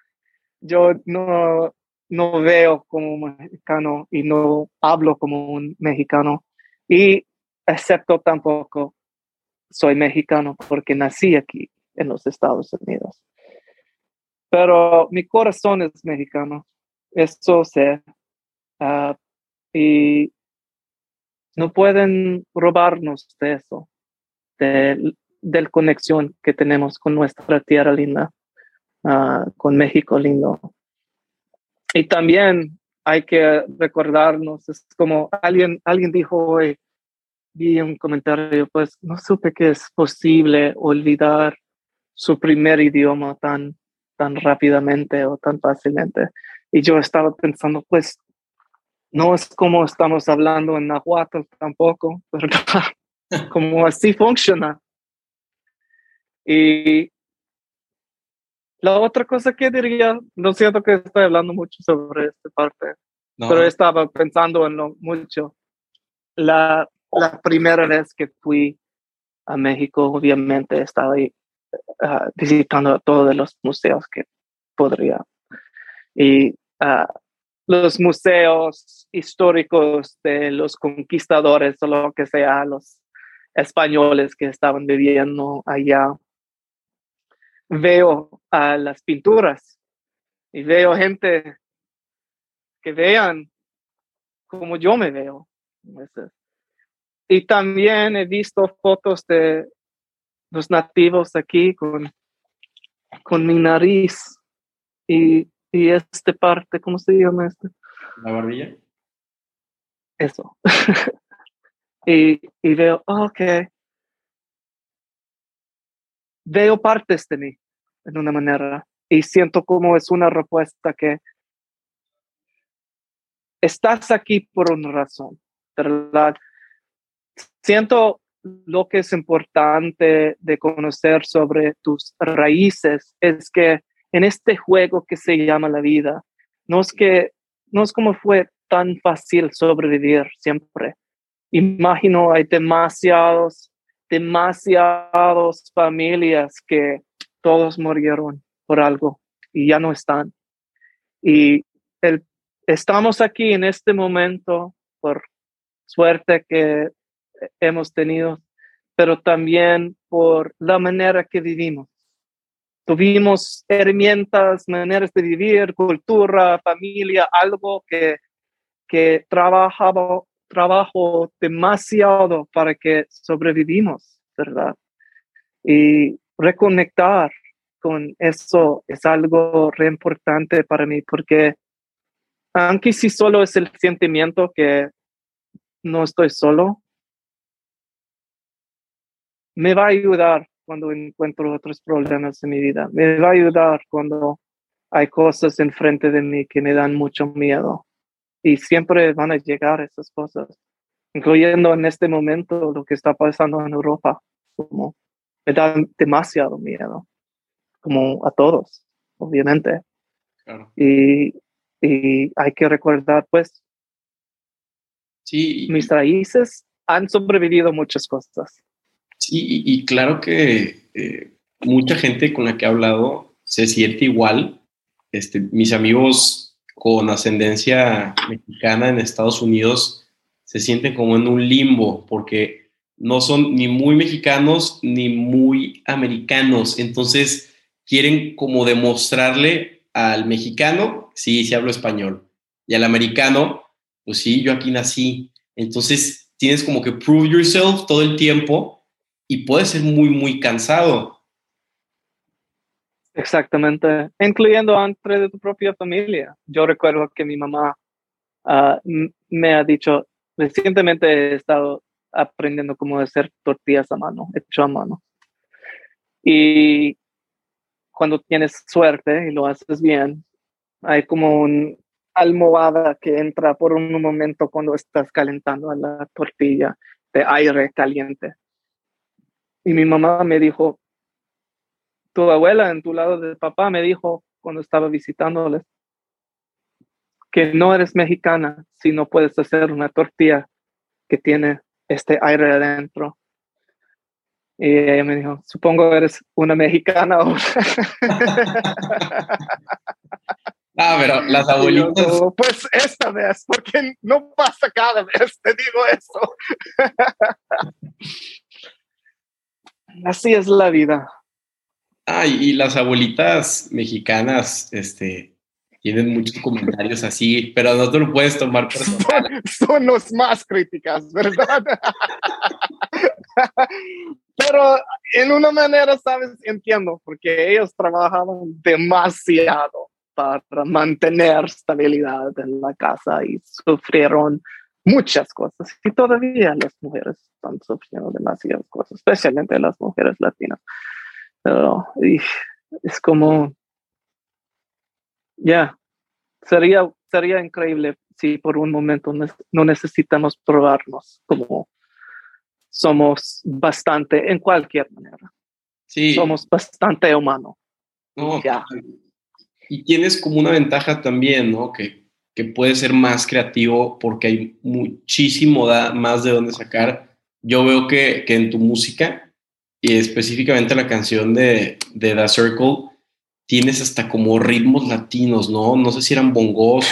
yo no, no veo como mexicano y no hablo como un mexicano. Y excepto tampoco soy mexicano porque nací aquí en los Estados Unidos. Pero mi corazón es mexicano, eso sé. Ah, y no pueden robarnos de eso, de, la conexión que tenemos con nuestra tierra linda, ah, con México lindo. Y también hay que recordarnos, es como alguien, alguien dijo hoy, vi un comentario, pues no supe que es posible olvidar su primer idioma tan, tan rápidamente o tan fácilmente. Y yo estaba pensando, pues no es como estamos hablando en Nahuatl tampoco, ¿verdad? como así funciona. Y la otra cosa que diría, no siento que estoy hablando mucho sobre esta parte, pero estaba pensando en lo mucho. La, la primera vez que fui a México, obviamente estaba ahí ah, visitando todos los museos que podría. Y uh, los museos históricos de los conquistadores o lo que sea, los españoles que estaban viviendo allá. Veo a las pinturas y veo gente que vean como yo me veo. Y también he visto fotos de los nativos aquí con, con mi nariz y, y este parte, ¿cómo se llama este? La barbilla. Eso. y, y veo, ok. Veo partes de mí, en una manera, y siento como es una respuesta que estás aquí por una razón, ¿verdad? Siento lo que es importante de conocer sobre tus raíces es que en este juego que se llama la vida, no es que no es como fue tan fácil sobrevivir siempre. Imagino hay demasiados, demasiados familias que todos murieron por algo y ya no están. Y el, estamos aquí en este momento por suerte que hemos tenido, pero también por la manera que vivimos. Tuvimos herramientas, maneras de vivir, cultura, familia, algo que, que trabajaba, trabajo demasiado para que sobrevivimos, ¿verdad? Y reconectar con eso es algo re importante para mí porque aunque si solo es el sentimiento que no estoy solo, me va a ayudar cuando encuentro otros problemas en mi vida. Me va a ayudar cuando hay cosas enfrente de mí que me dan mucho miedo. Y siempre van a llegar esas cosas, incluyendo en este momento lo que está pasando en Europa. Como me da demasiado miedo, como a todos, obviamente. Y, y hay que recordar, pues, sí. mis raíces han sobrevivido muchas cosas. Sí, y, claro que eh, mucha gente con la que he hablado se siente igual. Este, mis amigos con ascendencia mexicana en Estados Unidos se sienten como en un limbo porque no son ni muy mexicanos ni muy americanos. Entonces quieren como demostrarle al mexicano, sí, sí hablo español, y al americano, pues sí, yo aquí nací. Entonces tienes como que prove yourself todo el tiempo y puede ser muy, muy cansado. Exactamente, incluyendo entre de tu propia familia. Yo recuerdo que mi mamá ah, me ha dicho, recientemente he estado aprendiendo cómo hacer tortillas a mano, hecho a mano. Y cuando tienes suerte y lo haces bien, hay como un almohada que entra por un momento cuando estás calentando la tortilla de aire caliente. Y mi mamá me dijo, tu abuela en tu lado de papá me dijo cuando estaba visitándoles que no eres mexicana si no puedes hacer una tortilla que tiene este aire adentro. Y ella me dijo, supongo eres una mexicana Ah, pero las abuelitas. pues esta vez, porque no pasa cada vez, te digo eso. Así es la vida. Ah, y las abuelitas mexicanas, este, tienen muchos comentarios así, pero no te lo puedes tomar personal. Son, los más críticas, ¿verdad? pero en una manera, ¿sabes? Entiendo, porque ellos trabajaban demasiado para mantener estabilidad en la casa y sufrieron muchas cosas. Y todavía las mujeres están sufriendo demasiadas cosas, especialmente las mujeres latinas. Pero es como, ya, sería, sería increíble si por un momento no necesitamos probarnos como somos bastante, en cualquier manera. Sí. Somos bastante humanos. No, ya y tienes como una ventaja también, ¿no? Que, que puedes ser más creativo porque hay muchísimo más de dónde sacar. Yo veo que, que, en tu música y específicamente la canción de, de The Circle, tienes hasta como ritmos latinos, ¿no? No sé si eran bongos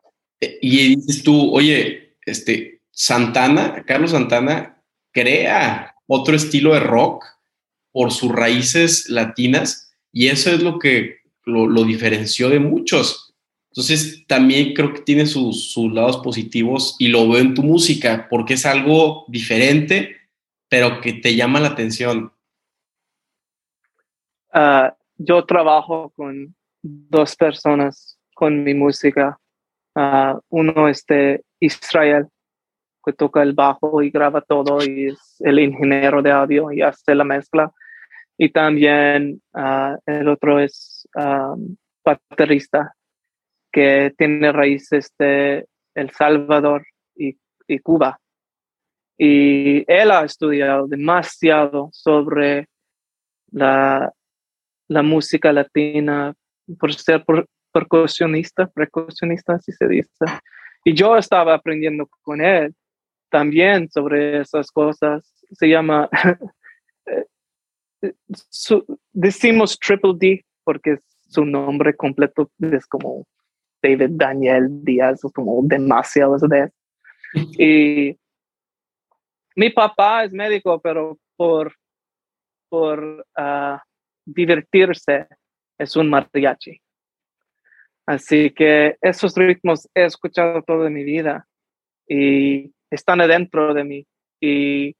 eh, y dices tú, oye, este, Santana, Carlos Santana, crea otro estilo de rock por sus raíces latinas y eso es lo que lo, diferenció de muchos. Entonces, también creo que tiene sus, lados positivos y lo veo en tu música porque es algo diferente, pero que te llama la atención. Ah, yo trabajo con dos personas con mi música. Uh, uno es de Israel, que toca el bajo y graba todo y es el ingeniero de audio y hace la mezcla. Y también ah, el otro es um, baterista que tiene raíces de El Salvador y, Cuba. Y él ha estudiado demasiado sobre la, la música latina por ser percusionista, percusionista, así se dice. Y yo estaba aprendiendo con él también sobre esas cosas. Se llama decimos Triple D porque su nombre completo es como David Daniel Díaz, es como demasiado de Y mi papá es médico, pero por, por ah, divertirse es un mariachi. Así que esos ritmos he escuchado toda mi vida y están adentro de mí. Y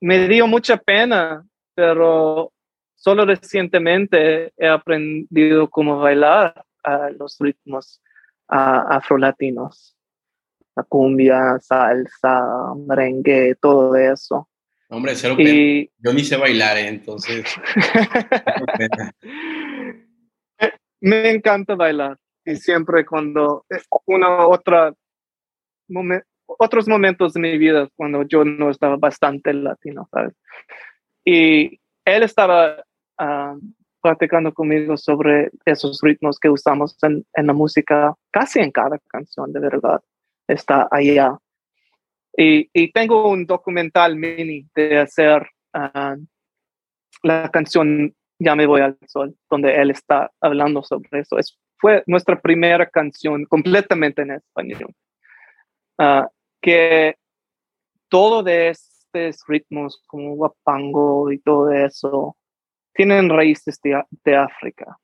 me dio mucha pena, pero solo recientemente he aprendido cómo bailar a los ritmos afrolatinos. La cumbia, salsa, merengue, todo eso. Hombre, cero y... Yo ni sé bailar, ¿eh? entonces. me encanta bailar y siempre cuando una otra momento otros momentos de mi vida cuando yo no estaba bastante latino, ¿sabes? Y él estaba uh, platicando conmigo sobre esos ritmos que usamos en, en, la música, casi en cada canción, de verdad, está allá. Y, y tengo un documental mini de hacer la canción Ya me voy al sol, donde él está hablando sobre eso. Es, fue nuestra primera canción completamente en español. Uh, que todo de estos ritmos como guapango y todo eso tienen raíces de, África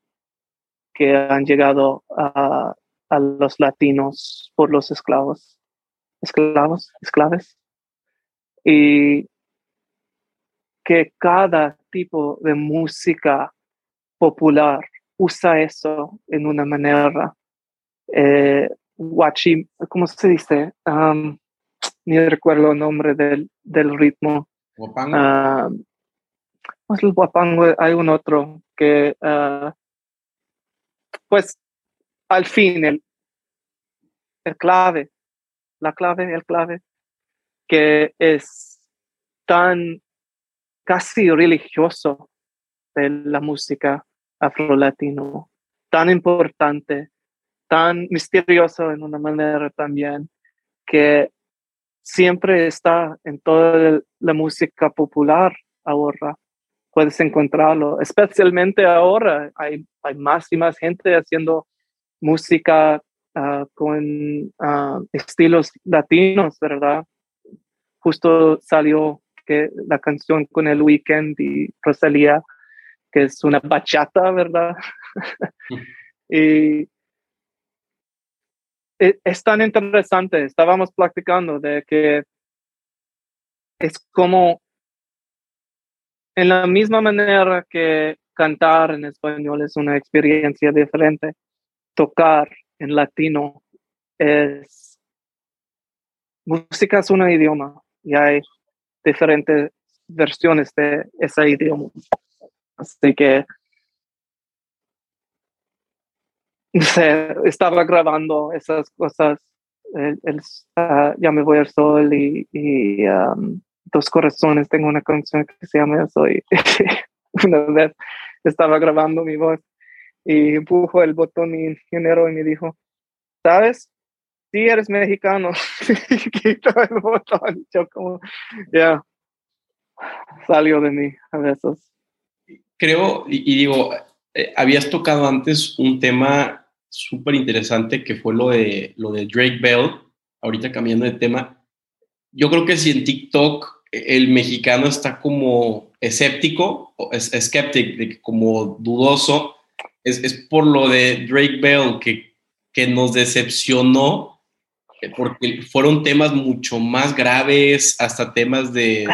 que han llegado a, a, los latinos por los esclavos, esclavos, esclaves. Y que cada tipo de música popular usa eso en una manera eh, guachi, ¿cómo se dice? ni recuerdo el nombre del, del ritmo. Es el guapango? Hay un otro que, ah, pues, al fin, el, el clave, la clave, el clave, que es tan casi religioso de la música afro-latino, tan importante, tan misterioso en una manera también, que siempre está en toda la música popular ahora. Puedes encontrarlo, especialmente ahora hay, hay más y más gente haciendo música ah, con ah, estilos latinos, ¿verdad? Justo salió que la canción con el Weekend y Rosalía, que es una bachata, ¿verdad? y e, es tan interesante, estábamos practicando de que es como en la misma manera que cantar en español es una experiencia diferente, tocar en latino es música es un idioma y hay diferentes versiones de ese idioma. Así que estaba grabando esas cosas, ah, Ya me voy al sol y, Dos Corazones, tengo una canción que se llama eso y una vez estaba grabando mi voz y empujo el botón mi ingeniero y me dijo, ¿sabes? Si eres mexicano, quito el botón. Yo como, ya, salió de mí a veces. Creo, y, digo, eh, habías tocado antes un tema súper interesante que fue lo de, lo de Drake Bell, ahorita cambiando de tema. Yo creo que si en TikTok el mexicano está como escéptico, es escéptico, como dudoso, es, es, por lo de Drake Bell que, que nos decepcionó, eh, porque fueron temas mucho más graves, hasta temas de,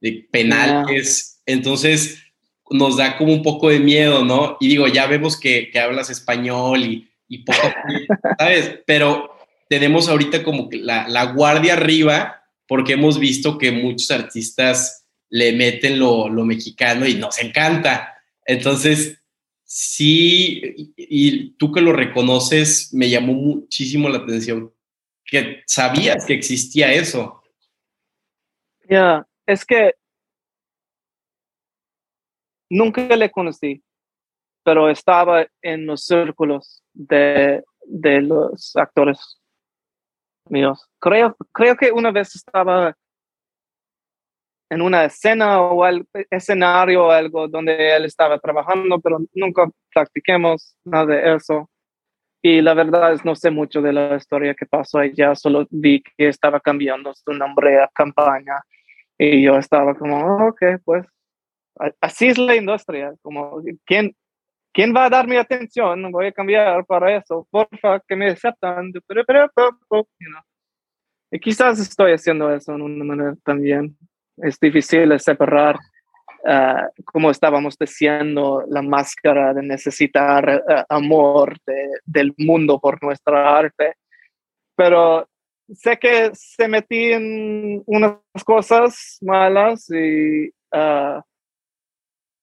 de penales. Entonces, nos da como un poco de miedo, ¿no? Y digo, ya vemos que, hablas español y, y poco, ¿sabes? Pero tenemos ahorita como que la, la, guardia arriba porque hemos visto que muchos artistas le meten lo, lo mexicano y nos encanta. Entonces, sí, y, tú que lo reconoces, me llamó muchísimo la atención, que sabías que existía eso. Ya, es que Nunca le conocí, pero estaba en los círculos de, de los actores míos. Creo, creo que una vez estaba en una escena o al escenario o algo donde él estaba trabajando, pero nunca practiquemos nada de eso. Y la verdad es no sé mucho de la historia que pasó allá, solo vi que estaba cambiando su nombre a campaña y yo estaba como, ok, pues así es la industria, como, ¿quién, ¿quién va a dar mi atención? Voy a cambiar para eso, porfa, que me aceptan. Y quizás estoy haciendo eso en una manera también. Es difícil separar, uh, como estábamos diciendo, la máscara de necesitar uh, amor de, del mundo por nuestra arte. Pero sé que se metí en unas cosas malas y uh,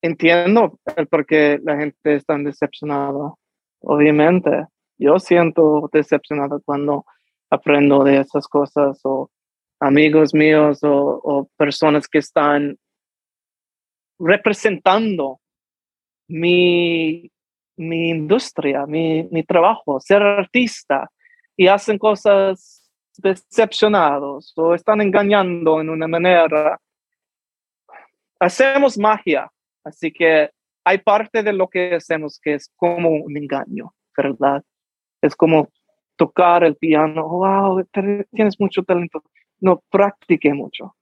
entiendo el por qué la gente está decepcionada. Obviamente, yo siento decepcionado cuando aprendo de esas cosas o amigos míos o, personas que están representando mi, mi industria, mi, mi trabajo, ser artista y hacen cosas decepcionados o están engañando en una manera. Hacemos magia Así que hay parte de lo que hacemos que es como un engaño, ¿verdad? Es como tocar el piano, wow, tienes mucho talento. No practique mucho,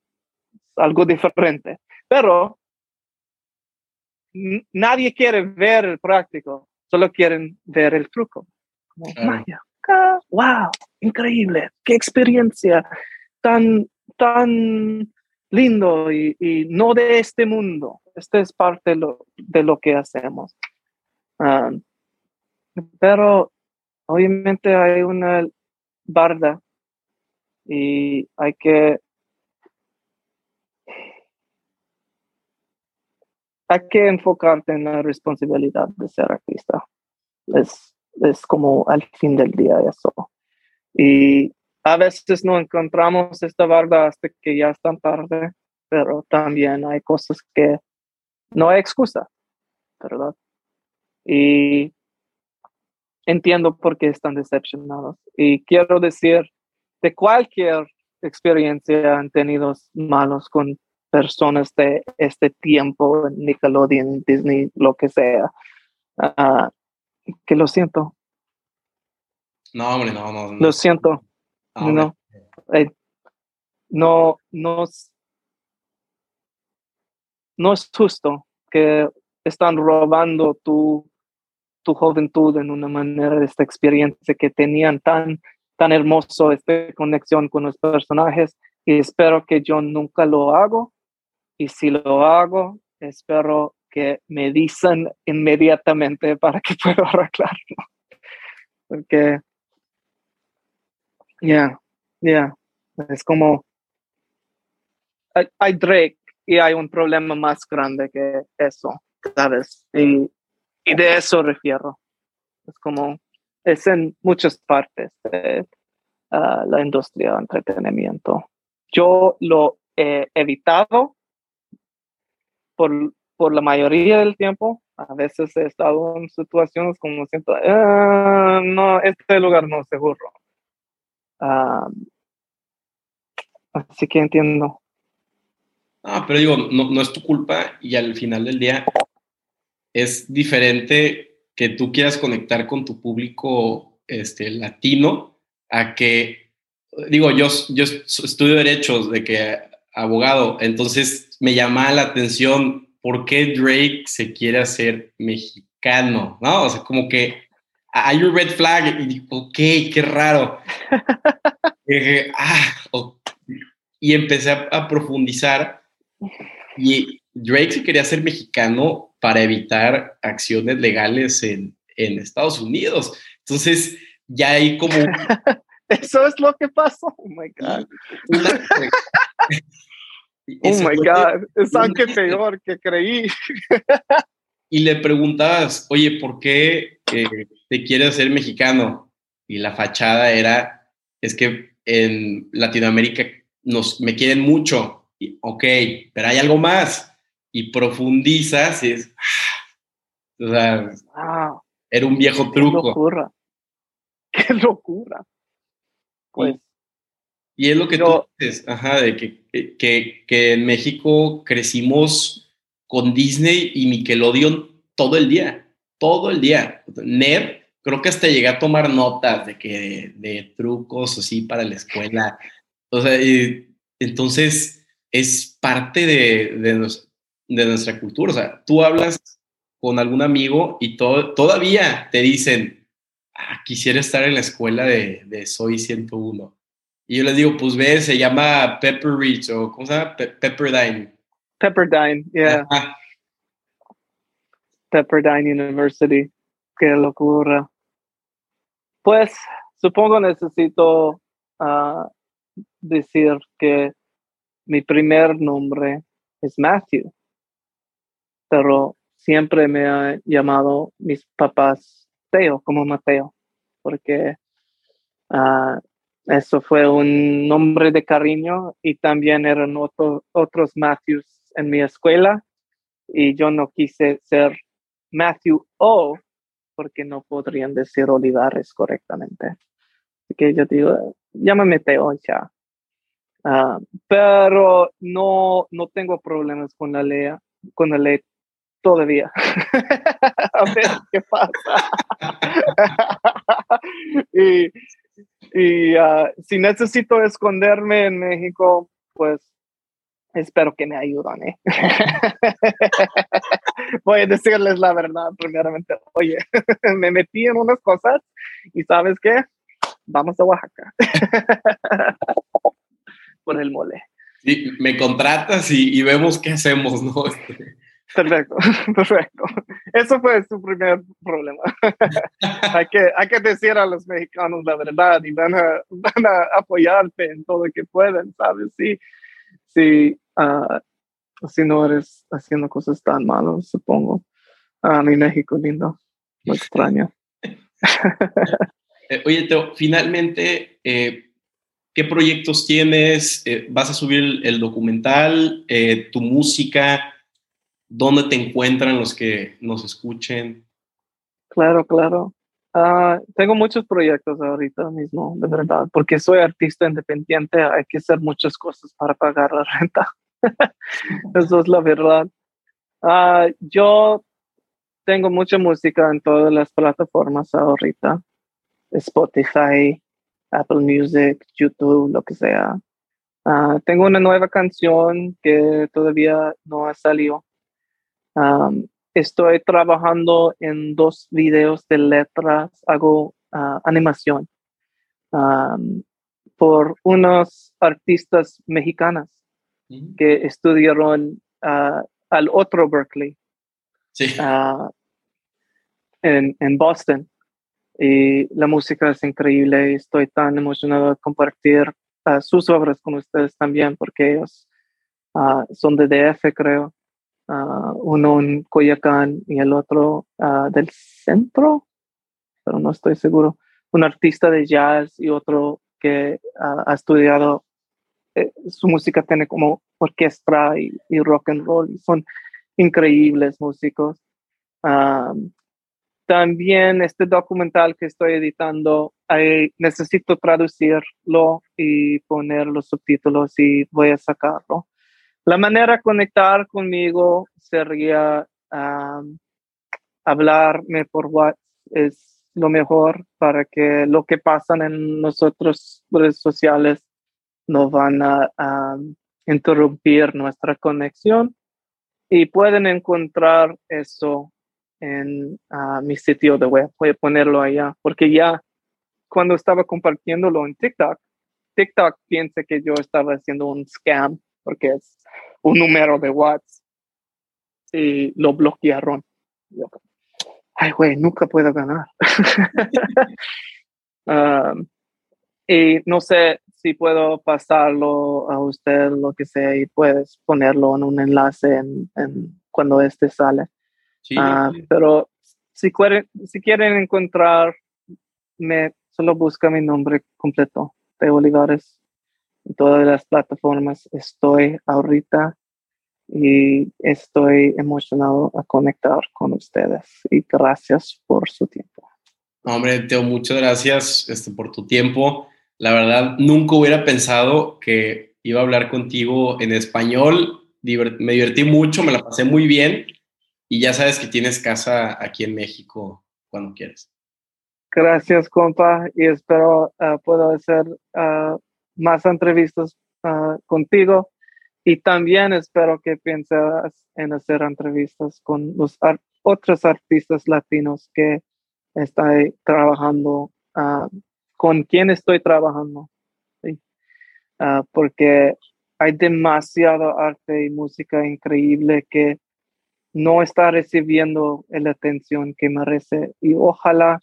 algo diferente. Pero nadie quiere ver el práctico, solo quieren ver el truco. Como, wow, increíble, qué experiencia tan, tan lindo y, no de este mundo. Este es parte de lo, que hacemos. Pero obviamente hay una barda y hay que hay que enfocarte en la responsabilidad de ser artista. Es, es como al fin del día eso. Y a veces no encontramos esta barda hasta que ya es tan tarde, pero también hay cosas que no hay excusa, ¿verdad? Y entiendo por qué están decepcionados. Y quiero decir, de cualquier experiencia han tenido malos con personas de este tiempo, Nickelodeon, Disney, lo que sea, ah, que lo siento. No, hombre, no, no. Lo siento. no, eh, no, no, no es justo que están robando tu, tu juventud en una manera esta experiencia que tenían tan, tan hermoso, esta conexión con los personajes y espero que yo nunca lo hago y si lo hago, espero que me dicen inmediatamente para que pueda arreglarlo. Porque, ya, ya, es como, hay, Drake y hay un problema más grande que eso, ¿sabes? Y, de eso refiero. Es como, es en muchas partes de ah, la industria de entretenimiento. Yo lo he evitado por, por la mayoría del tiempo, a veces he estado en situaciones como siento, ah, no, este lugar no es seguro. así que entiendo. Ah, pero digo, no, no, es tu culpa y al final del día es diferente que tú quieras conectar con tu público este, latino a que, digo, yo, yo estudio derechos de que abogado, entonces me llamaba la atención por qué Drake se quiere hacer mexicano, ¿no? O sea, como que hay un red flag y digo, ok, qué raro. Ah, y, empecé a, profundizar y Drake se quería hacer mexicano para evitar acciones legales en, en Estados Unidos. Entonces, ya hay como... Eso es lo que pasó. Oh my God. Oh my God, es aunque peor que creí. Y le preguntabas, oye, ¿por qué eh, te quieres ser mexicano? Y la fachada era, es que en Latinoamérica nos, me quieren mucho. Y, ok, pero hay algo más. Y profundizas y es, ah, o sea, era un viejo truco. Qué locura. Qué locura. Pues y es lo que tú dices, ajá, de que, que, que, en México crecimos con Disney y Nickelodeon todo el día, todo el día. Ned, creo que hasta llegué a tomar notas de que de, trucos así para la escuela. O sea, entonces es parte de, de, nuestra cultura. O sea, tú hablas con algún amigo y todo, todavía te dicen, ah, quisiera estar en la escuela de, de Soy 101 y yo les digo, pues ve, se llama Pepper Ridge o ¿cómo se llama? Pepperdine. Pepperdine, yeah. Pepperdine University. Qué locura. Pues supongo necesito ah, decir que mi primer nombre es Matthew, pero siempre me ha llamado mis papás Teo, como Mateo, porque uh, eso fue un nombre de cariño y también eran otros Matthews en mi escuela y yo no quise ser Matthew O porque no podrían decir Olivares correctamente. Así que yo digo, llámame Teo ya. Ah, pero no, no tengo problemas con la ley, con la ley todavía. A ver qué pasa. y y ah, si necesito esconderme en México, pues espero que me ayuden. ¿eh? Voy a decirles la verdad, primeramente. Oye, me metí en unas cosas y sabes qué? Vamos a Oaxaca. Por el mole. Sí, me contratas y, vemos qué hacemos, ¿no? Perfecto, perfecto. Eso fue su primer problema. hay, que, hay que decir a los mexicanos la verdad y van a, van a apoyarte en todo lo que pueden, ¿sabes? Sí, sí, uh, si no eres haciendo cosas tan malas, supongo. A mi México lindo, lo extraño. Eh, oye, Teo, finalmente, eh, ¿qué proyectos tienes? Eh, ¿Vas a subir el, documental, tu música? ¿Dónde te encuentran los que nos escuchen? Claro, claro. Ah, tengo muchos proyectos ahorita mismo, de verdad, porque soy artista independiente, hay que hacer muchas cosas para pagar la renta. Eso es la verdad. Ah, yo tengo mucha música en todas las plataformas ahorita. Spotify, Apple Music, YouTube, lo que sea. Ah, tengo una nueva canción que todavía no ha salido. estoy trabajando en dos videos de letras, hago ah, animación por unos artistas mexicanas que estudiaron uh, al otro Berkeley en, en, Boston. Y la música es increíble estoy tan emocionado de compartir uh, sus obras con ustedes también porque ellos son de DF, creo. uno en Coyacán y el otro del centro, pero no estoy seguro. Un artista de jazz y otro que ha estudiado eh, su música tiene como orquesta y, rock and roll, y son increíbles músicos. También este documental que estoy editando, necesito traducirlo y poner los subtítulos y voy a sacarlo. La manera de conectar conmigo sería hablarme por WhatsApp, es lo mejor para que lo que pasa en nosotros redes sociales no van a, interrumpir nuestra conexión y pueden encontrar eso en mi sitio de web. Voy a ponerlo allá porque ya cuando estaba compartiéndolo en TikTok, TikTok piensa que yo estaba haciendo un scam porque es un número de WhatsApp y lo bloquearon. Ay, güey, nunca puedo ganar. Um, y no sé si puedo pasarlo a usted, lo que sea, y puedes ponerlo en un enlace en, cuando este sale. Ah, pero si quieren, si quieren encontrar, me, solo busca mi nombre completo, de Olivares. En todas las plataformas estoy ahorita y estoy emocionado a conectar con ustedes. Y gracias por su tiempo. Hombre, Teo, muchas gracias este, por tu tiempo. La verdad, nunca hubiera pensado que iba a hablar contigo en español. me divertí mucho, me la pasé muy bien y ya sabes que tienes casa aquí en México cuando quieras. Gracias, compa, y espero uh, puedo hacer ah, más entrevistas ah, contigo y también espero que pienses en hacer entrevistas con los otros artistas latinos que están trabajando con quién estoy trabajando. Ah, porque hay demasiado arte y música increíble que no está recibiendo la atención que merece y ojalá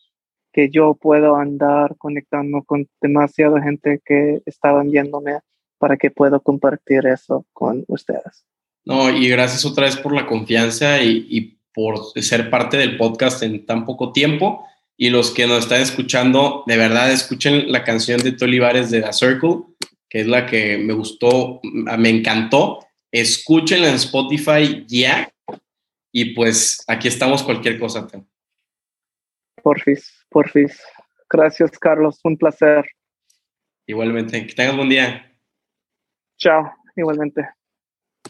que yo pueda andar conectando con demasiada gente que estaban viéndome para que pueda compartir eso con ustedes. No, y gracias otra vez por la confianza y, y por ser parte del podcast en tan poco tiempo. Y los que nos están escuchando, de verdad, escuchen la canción de Tolivares de The Circle, que es la que me gustó, me encantó. Escúchenla en Spotify ya. Y pues aquí estamos cualquier cosa. Porfis, porfis. Gracias, Carlos. Un placer. Igualmente. Que tengas buen día. Chao. Igualmente.